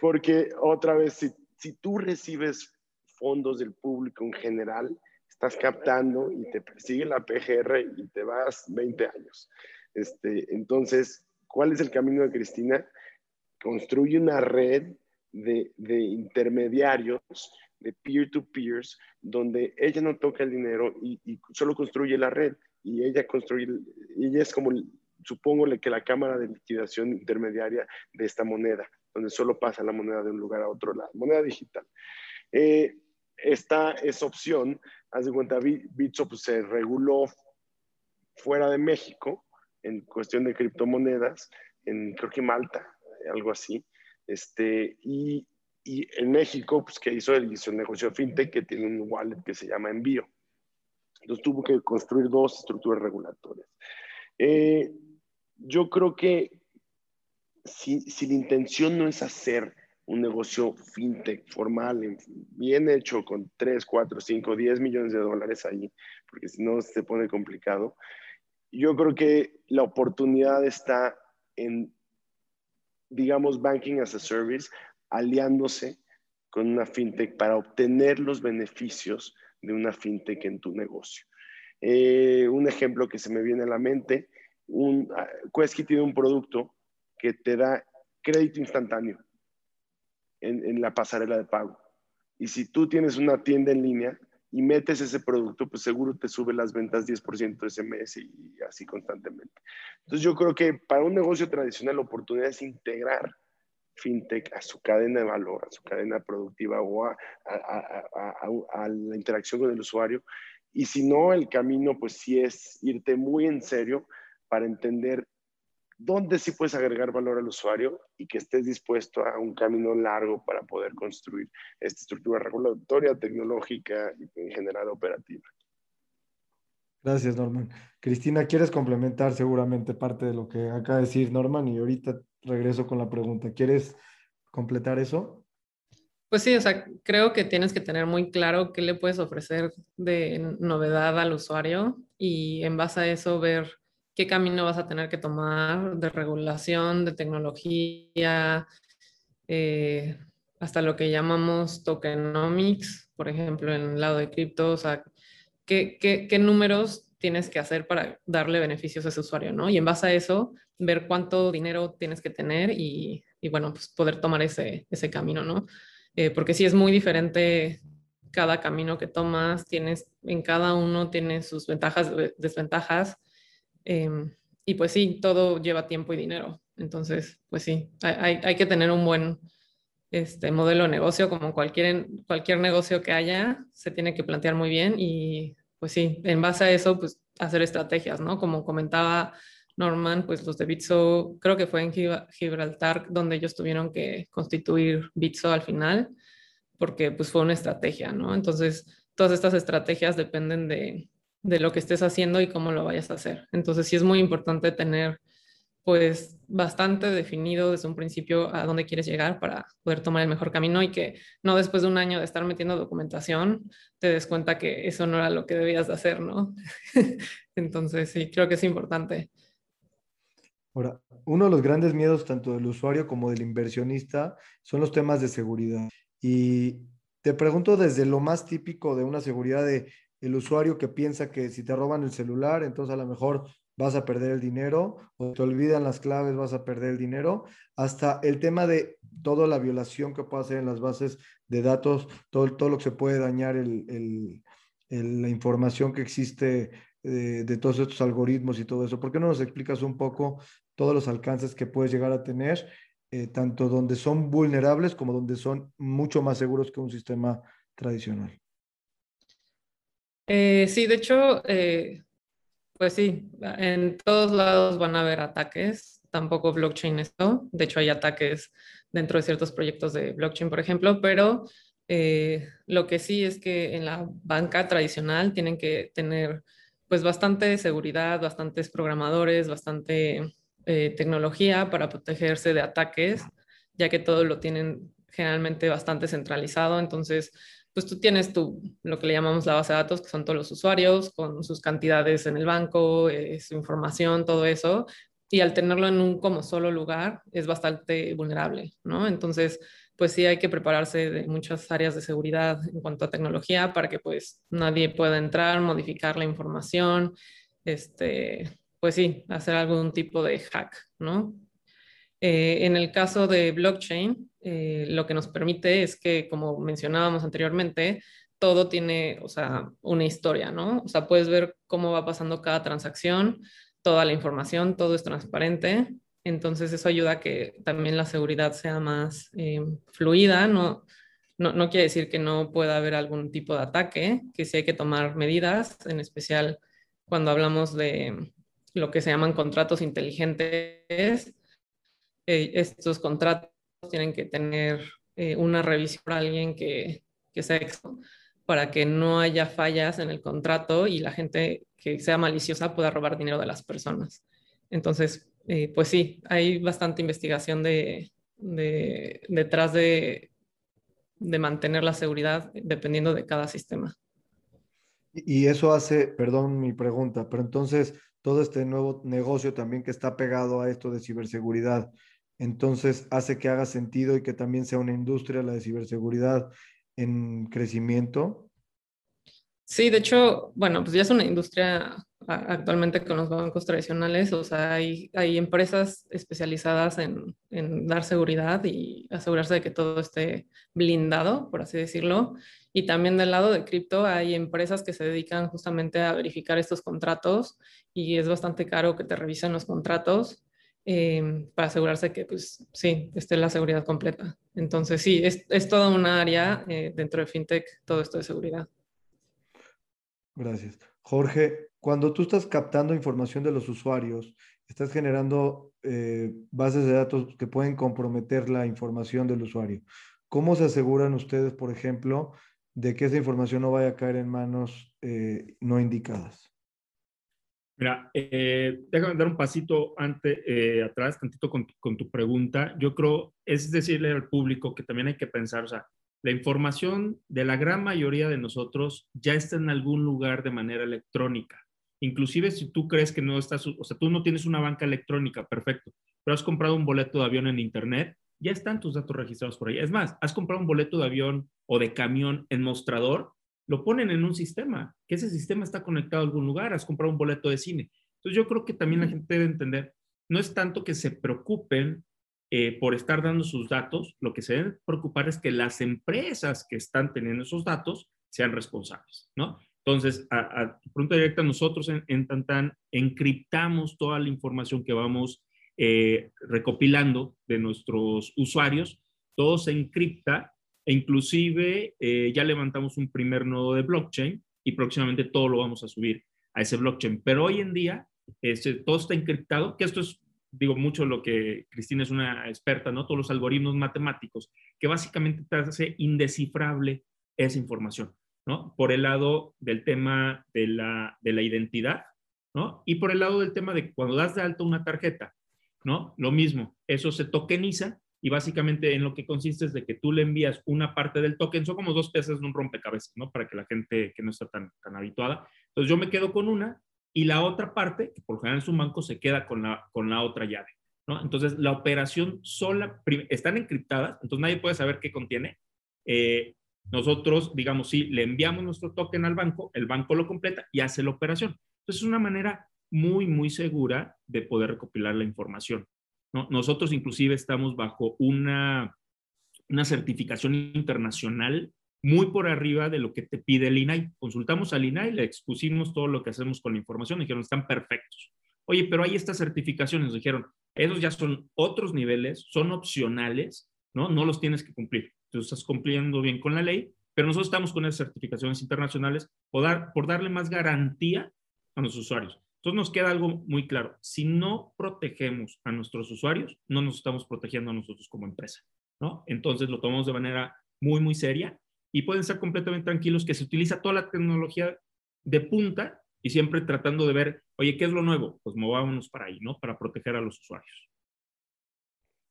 S4: Porque otra vez, si, si tú recibes fondos del público en general, estás captando y te persigue la PGR y te vas 20 años. Este, entonces, ¿cuál es el camino de Cristina? Construye una red de, de intermediarios, de peer-to-peers, donde ella no toca el dinero y, y, solo construye la red. Y ella construye, ella es como supongo que la cámara de liquidación intermediaria de esta moneda, donde solo pasa la moneda de un lugar a otro, la moneda digital. Eh, esta es opción, haz de cuenta, Bitso pues, se reguló fuera de México en cuestión de criptomonedas, en creo que Malta, algo así, este, y, y en México, pues que hizo el, hizo negocio fintech que tiene un wallet que se llama Envío. Entonces tuvo que construir dos estructuras regulatorias. Eh, yo creo que si, si, la intención no es hacer un negocio fintech formal, bien hecho, con 3, 4, 5, 10 millones de dólares ahí, porque si no se pone complicado, yo creo que la oportunidad está en, digamos, banking as a service, aliándose con una fintech para obtener los beneficios de una fintech en tu negocio. Eh, un ejemplo que se me viene a la mente un, ah, Quesky tiene un producto que te da crédito instantáneo en, la pasarela de pago. Y si tú tienes una tienda en línea y metes ese producto, pues seguro te sube las ventas 10% ese mes y, así constantemente. Entonces yo creo que para un negocio tradicional la oportunidad es integrar fintech a su cadena de valor, a su cadena productiva o a, a la interacción con el usuario. Y si no, el camino pues sí es irte muy en serio para entender dónde sí puedes agregar valor al usuario y que estés dispuesto a un camino largo para poder construir esta estructura regulatoria, tecnológica y en general operativa.
S1: Gracias, Norman. Cristina, ¿quieres complementar seguramente parte de lo que acaba de decir Norman? Y ahorita regreso con la pregunta. ¿Quieres completar eso?
S3: Pues sí, o sea, creo que tienes que tener muy claro qué le puedes ofrecer de novedad al usuario y en base a eso ver qué camino vas a tener que tomar de regulación, de tecnología, eh, hasta lo que llamamos tokenomics, por ejemplo, en el lado de cripto, o sea, ¿qué, qué, números tienes que hacer para darle beneficios a ese usuario, ¿no? Y en base a eso, ver cuánto dinero tienes que tener y, y bueno, pues poder tomar ese, ese camino, ¿no? Eh, porque sí es muy diferente cada camino que tomas, tienes, en cada uno tiene sus ventajas, desventajas. Em, y pues sí, todo lleva tiempo y dinero. Entonces, pues sí, hay, hay que tener un buen este modelo de negocio, como cualquier, cualquier negocio que haya, se tiene que plantear muy bien y pues sí, en base a eso, pues hacer estrategias, ¿no? Como comentaba Norman, pues los de Bitso, creo que fue en Gibraltar donde ellos tuvieron que constituir Bitso al final, porque pues fue una estrategia, ¿no? Entonces, todas estas estrategias dependen de, de lo que estés haciendo y cómo lo vayas a hacer. Entonces, sí es muy importante tener pues bastante definido desde un principio a dónde quieres llegar para poder tomar el mejor camino y que no después de un año de estar metiendo documentación te des cuenta que eso no era lo que debías de hacer, ¿no? (laughs) Entonces sí, creo que es importante.
S1: Ahora, uno de los grandes miedos tanto del usuario como del inversionista son los temas de seguridad. Y te pregunto desde lo más típico de una seguridad de el usuario que piensa que si te roban el celular, entonces a lo mejor vas a perder el dinero, o te olvidan las claves, vas a perder el dinero, hasta el tema de toda la violación que puede hacer en las bases de datos, todo, lo que se puede dañar, la información que existe de, de, todos estos algoritmos y todo eso. ¿Por qué no nos explicas un poco todos los alcances que puedes llegar a tener, eh, tanto donde son vulnerables como donde son mucho más seguros que un sistema tradicional?
S3: Eh, sí, de hecho, eh, pues sí, en todos lados van a haber ataques, tampoco blockchain esto, de hecho hay ataques dentro de ciertos proyectos de blockchain, por ejemplo, pero eh, lo que sí es que en la banca tradicional tienen que tener pues bastante seguridad, bastantes programadores, bastante tecnología para protegerse de ataques, ya que todo lo tienen generalmente bastante centralizado, entonces pues tú tienes tu, lo que le llamamos la base de datos, que son todos los usuarios, con sus cantidades en el banco, eh, su información, todo eso, y al tenerlo en un como solo lugar es bastante vulnerable, ¿no? Entonces, pues sí hay que prepararse de muchas áreas de seguridad en cuanto a tecnología para que pues nadie pueda entrar, modificar la información, este, pues sí, hacer algún tipo de hack, ¿no? Eh, en el caso de blockchain, eh, lo que nos permite es que, como mencionábamos anteriormente, todo tiene, o sea, una historia, ¿no? O sea, puedes ver cómo va pasando cada transacción, toda la información, todo es transparente. Entonces, eso ayuda a que también la seguridad sea más eh, fluida, ¿no? No, no quiere decir que no pueda haber algún tipo de ataque, que sí hay que tomar medidas, en especial cuando hablamos de lo que se llaman contratos inteligentes. Eh, estos contratos tienen que tener eh, una revisión por alguien que, que sea para que no haya fallas en el contrato y la gente que sea maliciosa pueda robar dinero de las personas. Entonces, eh, pues sí, hay bastante investigación de, detrás de, de mantener la seguridad dependiendo de cada sistema.
S1: Y eso hace, perdón mi pregunta, pero entonces todo este nuevo negocio también que está pegado a esto de ciberseguridad, entonces hace que haga sentido y que también sea una industria, la de ciberseguridad, en crecimiento.
S3: Sí, de hecho, bueno, pues ya es una industria actualmente con los bancos tradicionales, o sea, hay, hay empresas especializadas en, en, dar seguridad y asegurarse de que todo esté blindado, por así decirlo. Y también del lado de cripto hay empresas que se dedican justamente a verificar estos contratos y es bastante caro que te revisen los contratos Em, para asegurarse que, pues, sí, esté la seguridad completa. Entonces, sí, es, es toda una área eh, dentro de FinTech, todo esto de seguridad.
S1: Gracias. Jorge, cuando tú estás captando información de los usuarios, estás generando eh, bases de datos que pueden comprometer la información del usuario. ¿Cómo se aseguran ustedes, por ejemplo, de que esa información no vaya a caer en manos eh, no indicadas?
S2: Mira, eh, déjame dar un pasito ante, eh, atrás, tantito con, con, tu pregunta. Yo creo, es decirle al público que también hay que pensar, o sea, la información de la gran mayoría de nosotros ya está en algún lugar de manera electrónica. Inclusive si tú crees que no estás, o sea, tú no tienes una banca electrónica, perfecto, pero has comprado un boleto de avión en Internet, ya están tus datos registrados por ahí. Es más, has comprado un boleto de avión o de camión en mostrador, lo ponen en un sistema, que ese sistema está conectado a algún lugar, has comprado un boleto de cine. Entonces yo creo que también la gente debe entender, no es tanto que se preocupen eh, por estar dando sus datos, lo que se deben preocupar es que las empresas que están teniendo esos datos sean responsables, ¿no? Entonces, a, pregunta directa, nosotros en, en, Tantan encriptamos toda la información que vamos eh, recopilando de nuestros usuarios, todo se encripta e inclusive eh, ya levantamos un primer nodo de blockchain y próximamente todo lo vamos a subir a ese blockchain. Pero hoy en día este, todo está encriptado, que esto es, digo, mucho lo que Cristina es una experta, ¿no? Todos los algoritmos matemáticos, que básicamente te hace indescifrable esa información. ¿no? Por el lado del tema de la, de la identidad, ¿no? Y por el lado del tema de cuando das de alta una tarjeta, ¿no? Lo mismo, eso se tokeniza y básicamente en lo que consiste es de que tú le envías una parte del token, son como dos piezas de un rompecabezas, ¿no? Para que la gente que no está tan, tan habituada. Entonces yo me quedo con una y la otra parte, que por general es un banco, se queda con la, con la otra llave, ¿no? Entonces la operación sola, están encriptadas, entonces nadie puede saber qué contiene. Eh, nosotros, digamos, si le enviamos nuestro token al banco, el banco lo completa y hace la operación. Entonces, es una manera muy, muy segura de poder recopilar la información. ¿No? Nosotros inclusive estamos bajo una, una certificación internacional muy por arriba de lo que te pide el INAI. Consultamos al INAI, le expusimos todo lo que hacemos con la información, dijeron, están perfectos. Oye, pero hay estas certificaciones, dijeron, esos ya son otros niveles, son opcionales, ¿no? No los tienes que cumplir tú estás cumpliendo bien con la ley, pero nosotros estamos con esas certificaciones internacionales por, dar, por darle más garantía a los usuarios. Entonces nos queda algo muy claro. Si no protegemos a nuestros usuarios, no nos estamos protegiendo a nosotros como empresa, ¿no? Entonces lo tomamos de manera muy, muy seria y pueden estar completamente tranquilos que se utiliza toda la tecnología de punta y siempre tratando de ver, oye, ¿qué es lo nuevo? Pues movámonos para ahí, ¿no? Para proteger a los usuarios.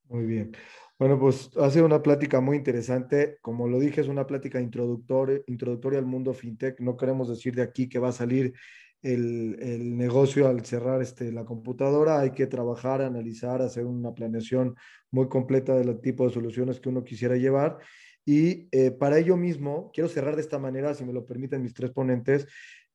S1: Muy bien. Bueno, pues ha sido una plática muy interesante. Como lo dije, es una plática introductoria, introductoria al mundo fintech. No queremos decir de aquí que va a salir el, el, negocio al cerrar este, la computadora. Hay que trabajar, analizar, hacer una planeación muy completa del tipo de soluciones que uno quisiera llevar. Y eh, para ello mismo, quiero cerrar de esta manera, si me lo permiten mis tres ponentes,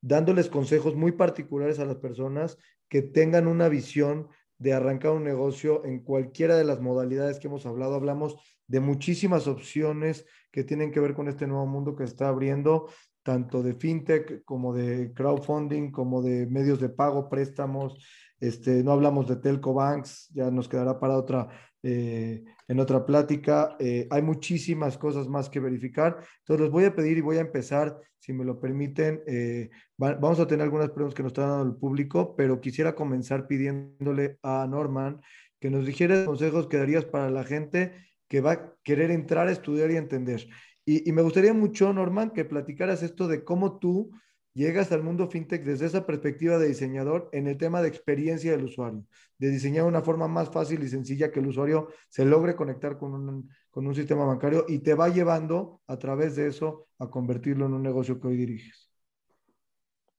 S1: dándoles consejos muy particulares a las personas que tengan una visión de arrancar un negocio en cualquiera de las modalidades que hemos hablado. Hablamos de muchísimas opciones que tienen que ver con este nuevo mundo que está abriendo, tanto de fintech como de crowdfunding, como de medios de pago, préstamos. Este, no hablamos de telco banks, ya nos quedará para otra eh, en otra plática. Eh, hay muchísimas cosas más que verificar. Entonces, les voy a pedir y voy a empezar, si me lo permiten. Eh, vamos a tener algunas preguntas que nos está dando el público, pero quisiera comenzar pidiéndole a Norman que nos dijera consejos que darías para la gente que va a querer entrar estudiar y entender. Y, y me gustaría mucho, Norman, que platicaras esto de cómo tú llegas al mundo fintech desde esa perspectiva de diseñador en el tema de experiencia del usuario, de diseñar una forma más fácil y sencilla que el usuario se logre conectar con un, con un sistema bancario y te va llevando a través de eso a convertirlo en un negocio que hoy diriges.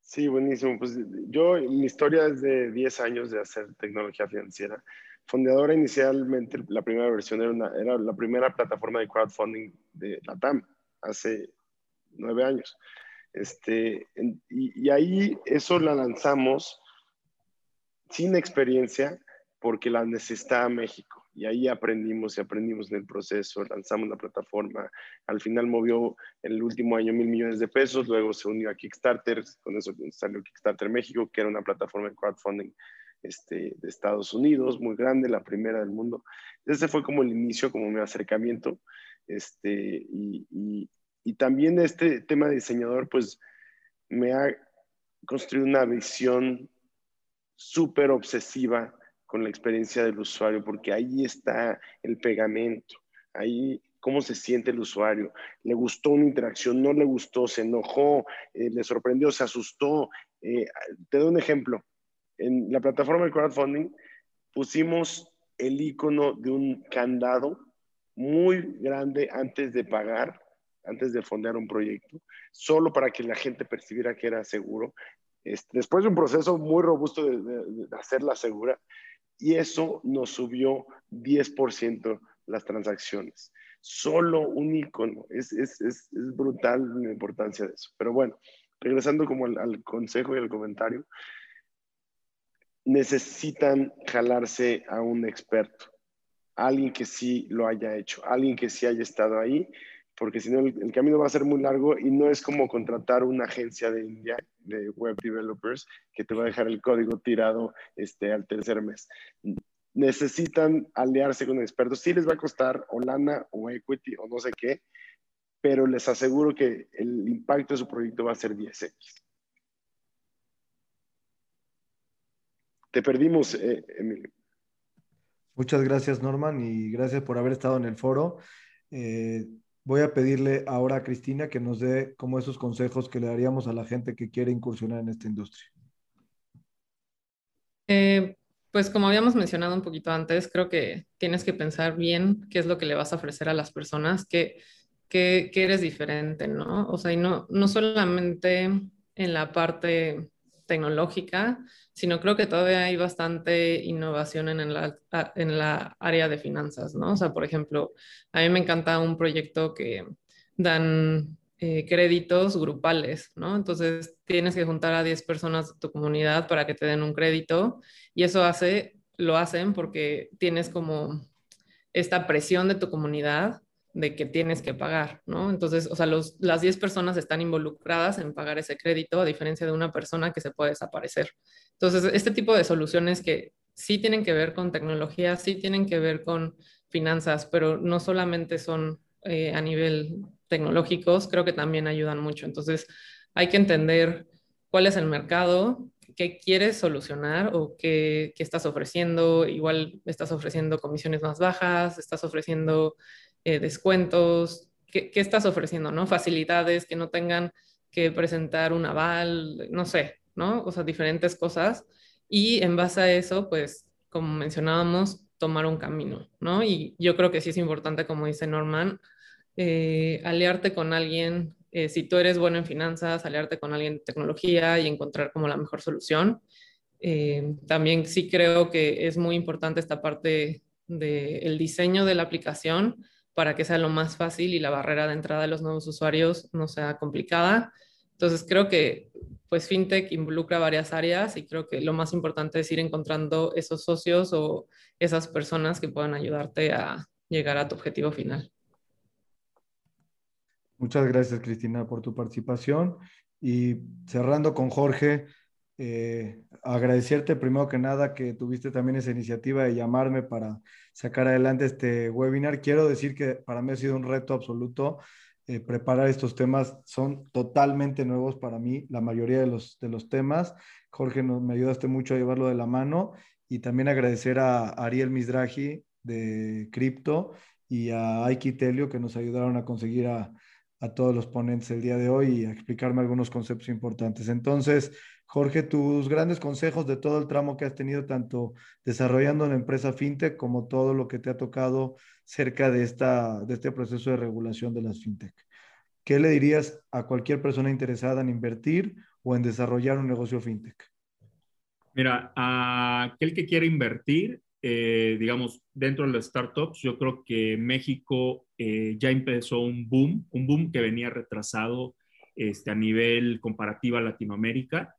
S4: Sí, buenísimo. Pues yo, mi historia es de 10 años de hacer tecnología financiera. Fundadora inicialmente, la primera versión era, la primera plataforma de crowdfunding de la TAM, hace nueve años. Este, y, ahí eso la lanzamos sin experiencia porque la necesitaba México. Y ahí aprendimos y aprendimos en el proceso, lanzamos la plataforma. Al final movió en el último año mil millones de pesos, luego se unió a Kickstarter, con eso salió Kickstarter México, que era una plataforma de crowdfunding este, de Estados Unidos, muy grande, la primera del mundo. Ese fue como el inicio, como mi acercamiento. Este, y, y también este tema de diseñador, pues me ha construido una visión súper obsesiva con la experiencia del usuario, porque ahí está el pegamento, ahí cómo se siente el usuario. ¿Le gustó una interacción? ¿No le gustó? ¿Se enojó? Eh, ¿Le sorprendió? ¿Se asustó? Eh, te doy un ejemplo. En la plataforma de crowdfunding pusimos el icono de un candado muy grande antes de pagar antes de fondear un proyecto, solo para que la gente percibiera que era seguro. Este, después de un proceso muy robusto de, hacerla segura, y eso nos subió 10% las transacciones. Solo un icono. Es, es, es, es, brutal la importancia de eso. Pero bueno, regresando como al, al consejo y al comentario, necesitan jalarse a un experto, alguien que sí lo haya hecho, alguien que sí haya estado ahí porque si no el, camino va a ser muy largo y no es como contratar una agencia de India de web developers que te va a dejar el código tirado este, al tercer mes. Necesitan aliarse con expertos. Sí les va a costar o lana o equity o no sé qué, pero les aseguro que el impacto de su proyecto va a ser 10x. Te perdimos, eh, Emilio.
S1: Muchas gracias, Norman, y gracias por haber estado en el foro. Eh, voy a pedirle ahora a Cristina que nos dé como esos consejos que le daríamos a la gente que quiere incursionar en esta industria.
S3: Eh, pues como habíamos mencionado un poquito antes, creo que tienes que pensar bien qué es lo que le vas a ofrecer a las personas, que, que, eres diferente, ¿no? O sea, y no, no solamente en la parte tecnológica, sino creo que todavía hay bastante innovación en la, en la área de finanzas, ¿no? O sea, por ejemplo, a mí me encanta un proyecto que dan eh, créditos grupales, ¿no? Entonces tienes que juntar a 10 personas de tu comunidad para que te den un crédito y eso hace, lo hacen porque tienes como esta presión de tu comunidad de que tienes que pagar, ¿no? Entonces, o sea, las 10 personas están involucradas en pagar ese crédito, a diferencia de una persona que se puede desaparecer. Entonces, este tipo de soluciones que sí tienen que ver con tecnología, sí tienen que ver con finanzas, pero no solamente son eh, a nivel tecnológicos, creo que también ayudan mucho. Entonces, hay que entender cuál es el mercado, qué quieres solucionar o qué, qué estás ofreciendo. Igual estás ofreciendo comisiones más bajas, estás ofreciendo eh, descuentos, ¿qué, ¿qué, estás ofreciendo? ¿no? Facilidades que no tengan que presentar un aval, no sé, ¿no? O sea, diferentes cosas. Y en base a eso, pues, como mencionábamos, tomar un camino, ¿no? Y yo creo que sí es importante, como dice Norman, eh, aliarte con alguien, eh, si tú eres bueno en finanzas, aliarte con alguien de tecnología y encontrar como la mejor solución. también sí creo que es muy importante esta parte del diseño de la aplicación para que sea lo más fácil y la barrera de entrada de los nuevos usuarios no sea complicada. Entonces creo que pues fintech involucra varias áreas y creo que lo más importante es ir encontrando esos socios o esas personas que puedan ayudarte a llegar a tu objetivo final.
S1: Muchas gracias, Cristina, por tu participación. Y cerrando con Jorge, eh, agradecerte primero que nada que tuviste también esa iniciativa de llamarme para sacar adelante este webinar. Quiero decir que para mí ha sido un reto absoluto eh, preparar estos temas. Son totalmente nuevos para mí, la mayoría de los, de los temas. Jorge, nos, me ayudaste mucho a llevarlo de la mano y también agradecer a Ariel Misdragi de Crypto y a Aiki Telio que nos ayudaron a conseguir a, a todos los ponentes el día de hoy y a explicarme algunos conceptos importantes. Entonces, Jorge, tus grandes consejos de todo el tramo que has tenido, tanto desarrollando la empresa FinTech como todo lo que te ha tocado cerca de, esta, de este proceso de regulación de las FinTech. ¿Qué le dirías a cualquier persona interesada en invertir o en desarrollar un negocio FinTech?
S2: Mira, a aquel que quiere invertir, eh, digamos, dentro de las startups, yo creo que México eh, ya empezó un boom, un boom que venía retrasado este, a nivel comparativo a Latinoamérica.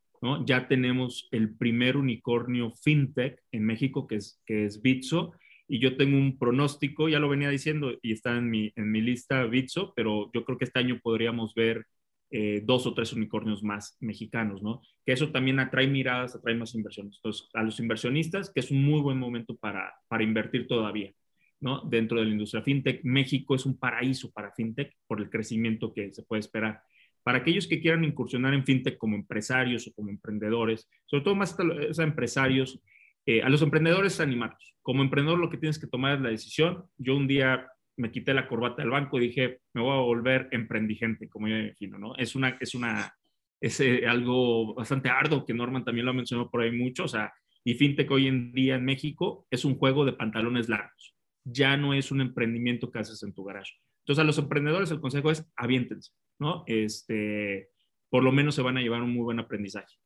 S2: Ya tenemos el primer unicornio fintech en México, que es, que es Bitso, y yo tengo un pronóstico, ya lo venía diciendo y está en mi, en mi lista Bitso, pero yo creo que este año podríamos ver eh, dos o tres unicornios más mexicanos, ¿no? Que eso también atrae miradas, atrae más inversiones. Entonces, a los inversionistas, que es un muy buen momento para, para invertir todavía, ¿no? Dentro de la industria fintech, México es un paraíso para fintech por el crecimiento que se puede esperar. Para aquellos que quieran incursionar en fintech como empresarios o como emprendedores, sobre todo más a empresarios, eh, a los emprendedores animados. Como emprendedor lo que tienes que tomar es la decisión. Yo un día me quité la corbata del banco y dije, me voy a volver emprendigente, como yo defino, ¿no? Es una, es una, es eh, algo bastante arduo que Norman también lo ha mencionado por ahí mucho, o sea, y fintech hoy en día en México es un juego de pantalones largos. Ya no es un emprendimiento que haces en tu garaje. Entonces, a los emprendedores el consejo es aviéntense, ¿no? Este, por lo menos se van a llevar un muy buen aprendizaje.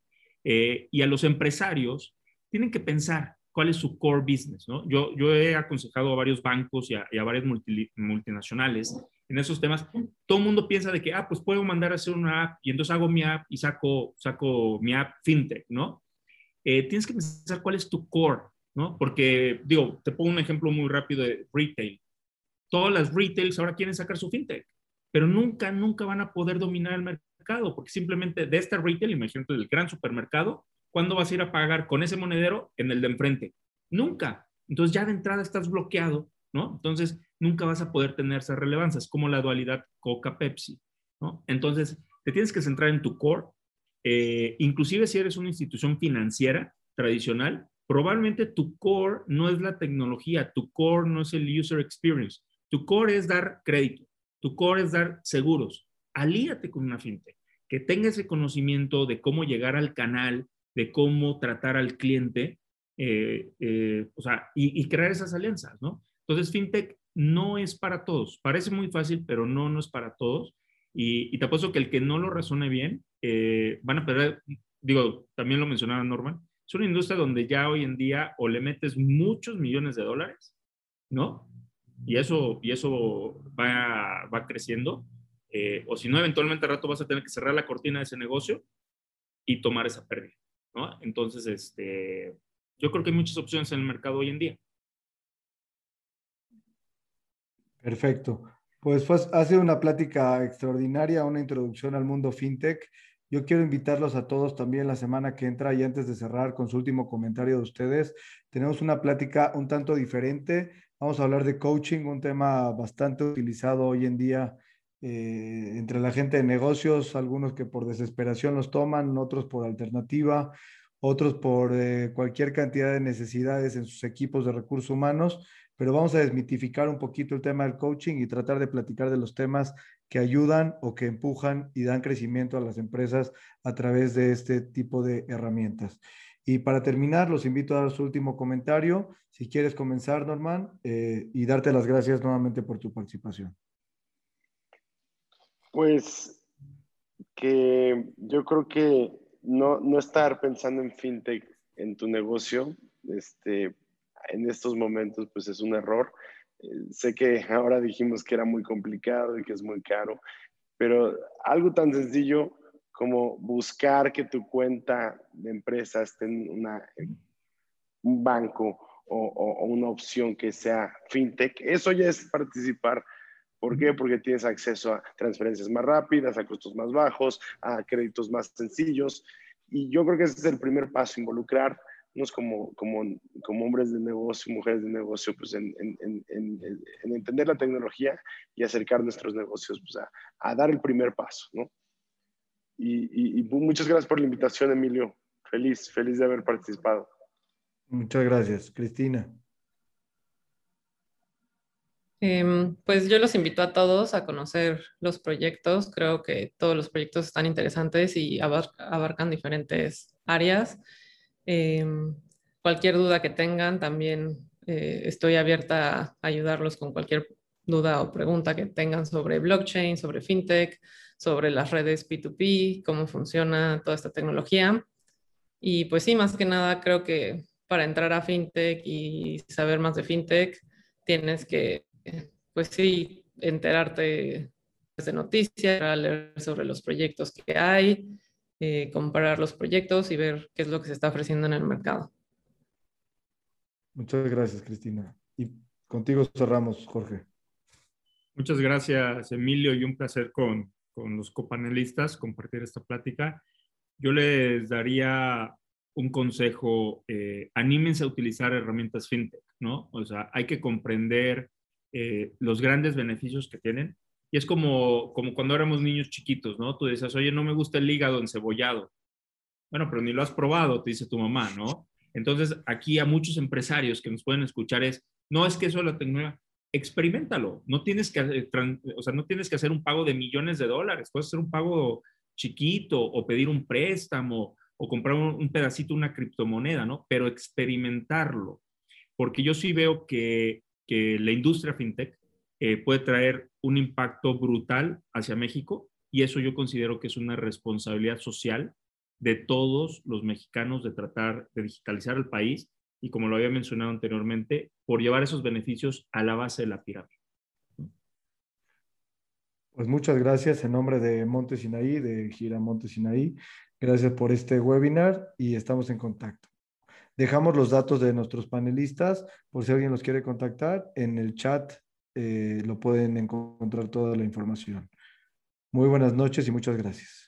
S2: Eh, y a los empresarios tienen que pensar cuál es su core business, ¿no? Yo, yo he aconsejado a varios bancos y a, y varias multinacionales en esos temas. Todo el mundo piensa de que, ah, pues puedo mandar a hacer una app y entonces hago mi app y saco, saco mi app fintech, ¿no? Eh, tienes que pensar cuál es tu core, ¿no? Porque, digo, te pongo un ejemplo muy rápido de retail todas las retails ahora quieren sacar su fintech. Pero nunca, nunca van a poder dominar el mercado, porque simplemente de este retail, imagínate, del gran supermercado, ¿cuándo vas a ir a pagar con ese monedero en el de enfrente? Nunca. Entonces ya de entrada estás bloqueado, ¿no? Entonces nunca vas a poder tener esa relevancia. Es como la dualidad Coca-Pepsi, ¿no? Entonces te tienes que centrar en tu core. Eh, inclusive si eres una institución financiera tradicional, probablemente tu core no es la tecnología, tu core no es el user experience, tu core es dar crédito, tu core es dar seguros. Alíate con una fintech que tenga ese conocimiento de cómo llegar al canal, de cómo tratar al cliente, eh, eh, o sea, y, crear esas alianzas, ¿no? Entonces, fintech no es para todos. Parece muy fácil, pero no, no es para todos. Y, te apuesto que el que no lo razone bien, eh, van a perder, digo, también lo mencionaba Norman, es una industria donde ya hoy en día o le metes muchos millones de dólares, ¿no? Y eso, y eso va, va creciendo. Eh, o si no, eventualmente al rato vas a tener que cerrar la cortina de ese negocio y tomar esa pérdida, ¿no? Entonces, este, yo creo que hay muchas opciones en el mercado hoy en día.
S1: Perfecto. Pues fue, ha sido una plática extraordinaria, una introducción al mundo fintech. Yo quiero invitarlos a todos también la semana que entra y antes de cerrar con su último comentario de ustedes, tenemos una plática un tanto diferente. Vamos a hablar de coaching, un tema bastante utilizado hoy en día eh, entre la gente de negocios, algunos que por desesperación los toman, otros por alternativa, otros por eh, cualquier cantidad de necesidades en sus equipos de recursos humanos, pero vamos a desmitificar un poquito el tema del coaching y tratar de platicar de los temas que ayudan o que empujan y dan crecimiento a las empresas a través de este tipo de herramientas. Y para terminar, los invito a dar su último comentario. Si quieres comenzar, Norman, eh, y darte las gracias nuevamente por tu participación.
S4: Pues que yo creo que no, no estar pensando en fintech en tu negocio, este, en estos momentos, pues es un error sé que (laughs) ahora dijimos que era muy complicado y que es muy caro, pero algo tan sencillo como buscar que tu cuenta de empresa esté en una, un banco o, o, una opción que sea fintech, eso ya es participar. ¿Por qué? Porque tienes acceso a transferencias más rápidas, a costos más bajos, a créditos más sencillos. Y yo creo que ese es el primer paso, involucrar como, como, como hombres de negocio, mujeres de negocio, pues en, en, en, en entender la tecnología y acercar nuestros negocios pues a, a dar el primer paso, ¿no? Y, y, muchas gracias por la invitación, Emilio. Feliz, feliz de haber participado.
S1: Muchas gracias, Cristina.
S3: Em, pues yo los invito a todos a conocer los proyectos. Creo que todos los proyectos están interesantes y abarcan diferentes áreas. Em, cualquier duda que tengan, también eh, estoy abierta a ayudarlos con cualquier duda o pregunta que tengan sobre blockchain, sobre fintech, sobre las redes P2P, cómo funciona toda esta tecnología. Y pues sí, más que nada creo que para entrar a fintech y saber más de fintech, tienes que, pues sí, enterarte de noticias, leer sobre los proyectos que hay, eh, comparar los proyectos y ver qué es lo que se está ofreciendo en el mercado.
S1: Muchas gracias, Cristina. Y contigo cerramos, Jorge.
S2: Muchas gracias, Emilio, y un placer con, con los copanelistas compartir esta plática. Yo les daría un consejo, eh, anímense a utilizar herramientas fintech, ¿no? O sea, hay que comprender eh, los grandes beneficios que tienen y es como, como cuando éramos niños chiquitos, ¿no? Tú dices, oye, no me gusta el hígado encebollado. Bueno, pero ni lo has probado, te dice tu mamá, ¿no? Entonces, aquí a muchos empresarios que nos pueden escuchar es, no es que eso la tecnología, experimentalo. No tienes que, eh, o sea, no tienes que hacer un pago de millones de dólares, puedes hacer un pago chiquito o pedir un préstamo o comprar un, un pedacito, una criptomoneda, ¿no? Pero experimentarlo. Porque yo sí veo que, que la industria fintech eh, puede traer un impacto brutal hacia México y eso yo considero que es una responsabilidad social de todos los mexicanos de tratar de digitalizar el país y como lo había mencionado anteriormente, por llevar esos beneficios a la base de la pirámide.
S1: Pues muchas gracias en nombre de Monte Sinaí, de Gira Monte Sinaí. Gracias por este webinar y estamos en contacto. Dejamos los datos de nuestros panelistas por si alguien los quiere contactar en el chat eh, lo pueden encontrar toda la información. Muy buenas noches y muchas gracias.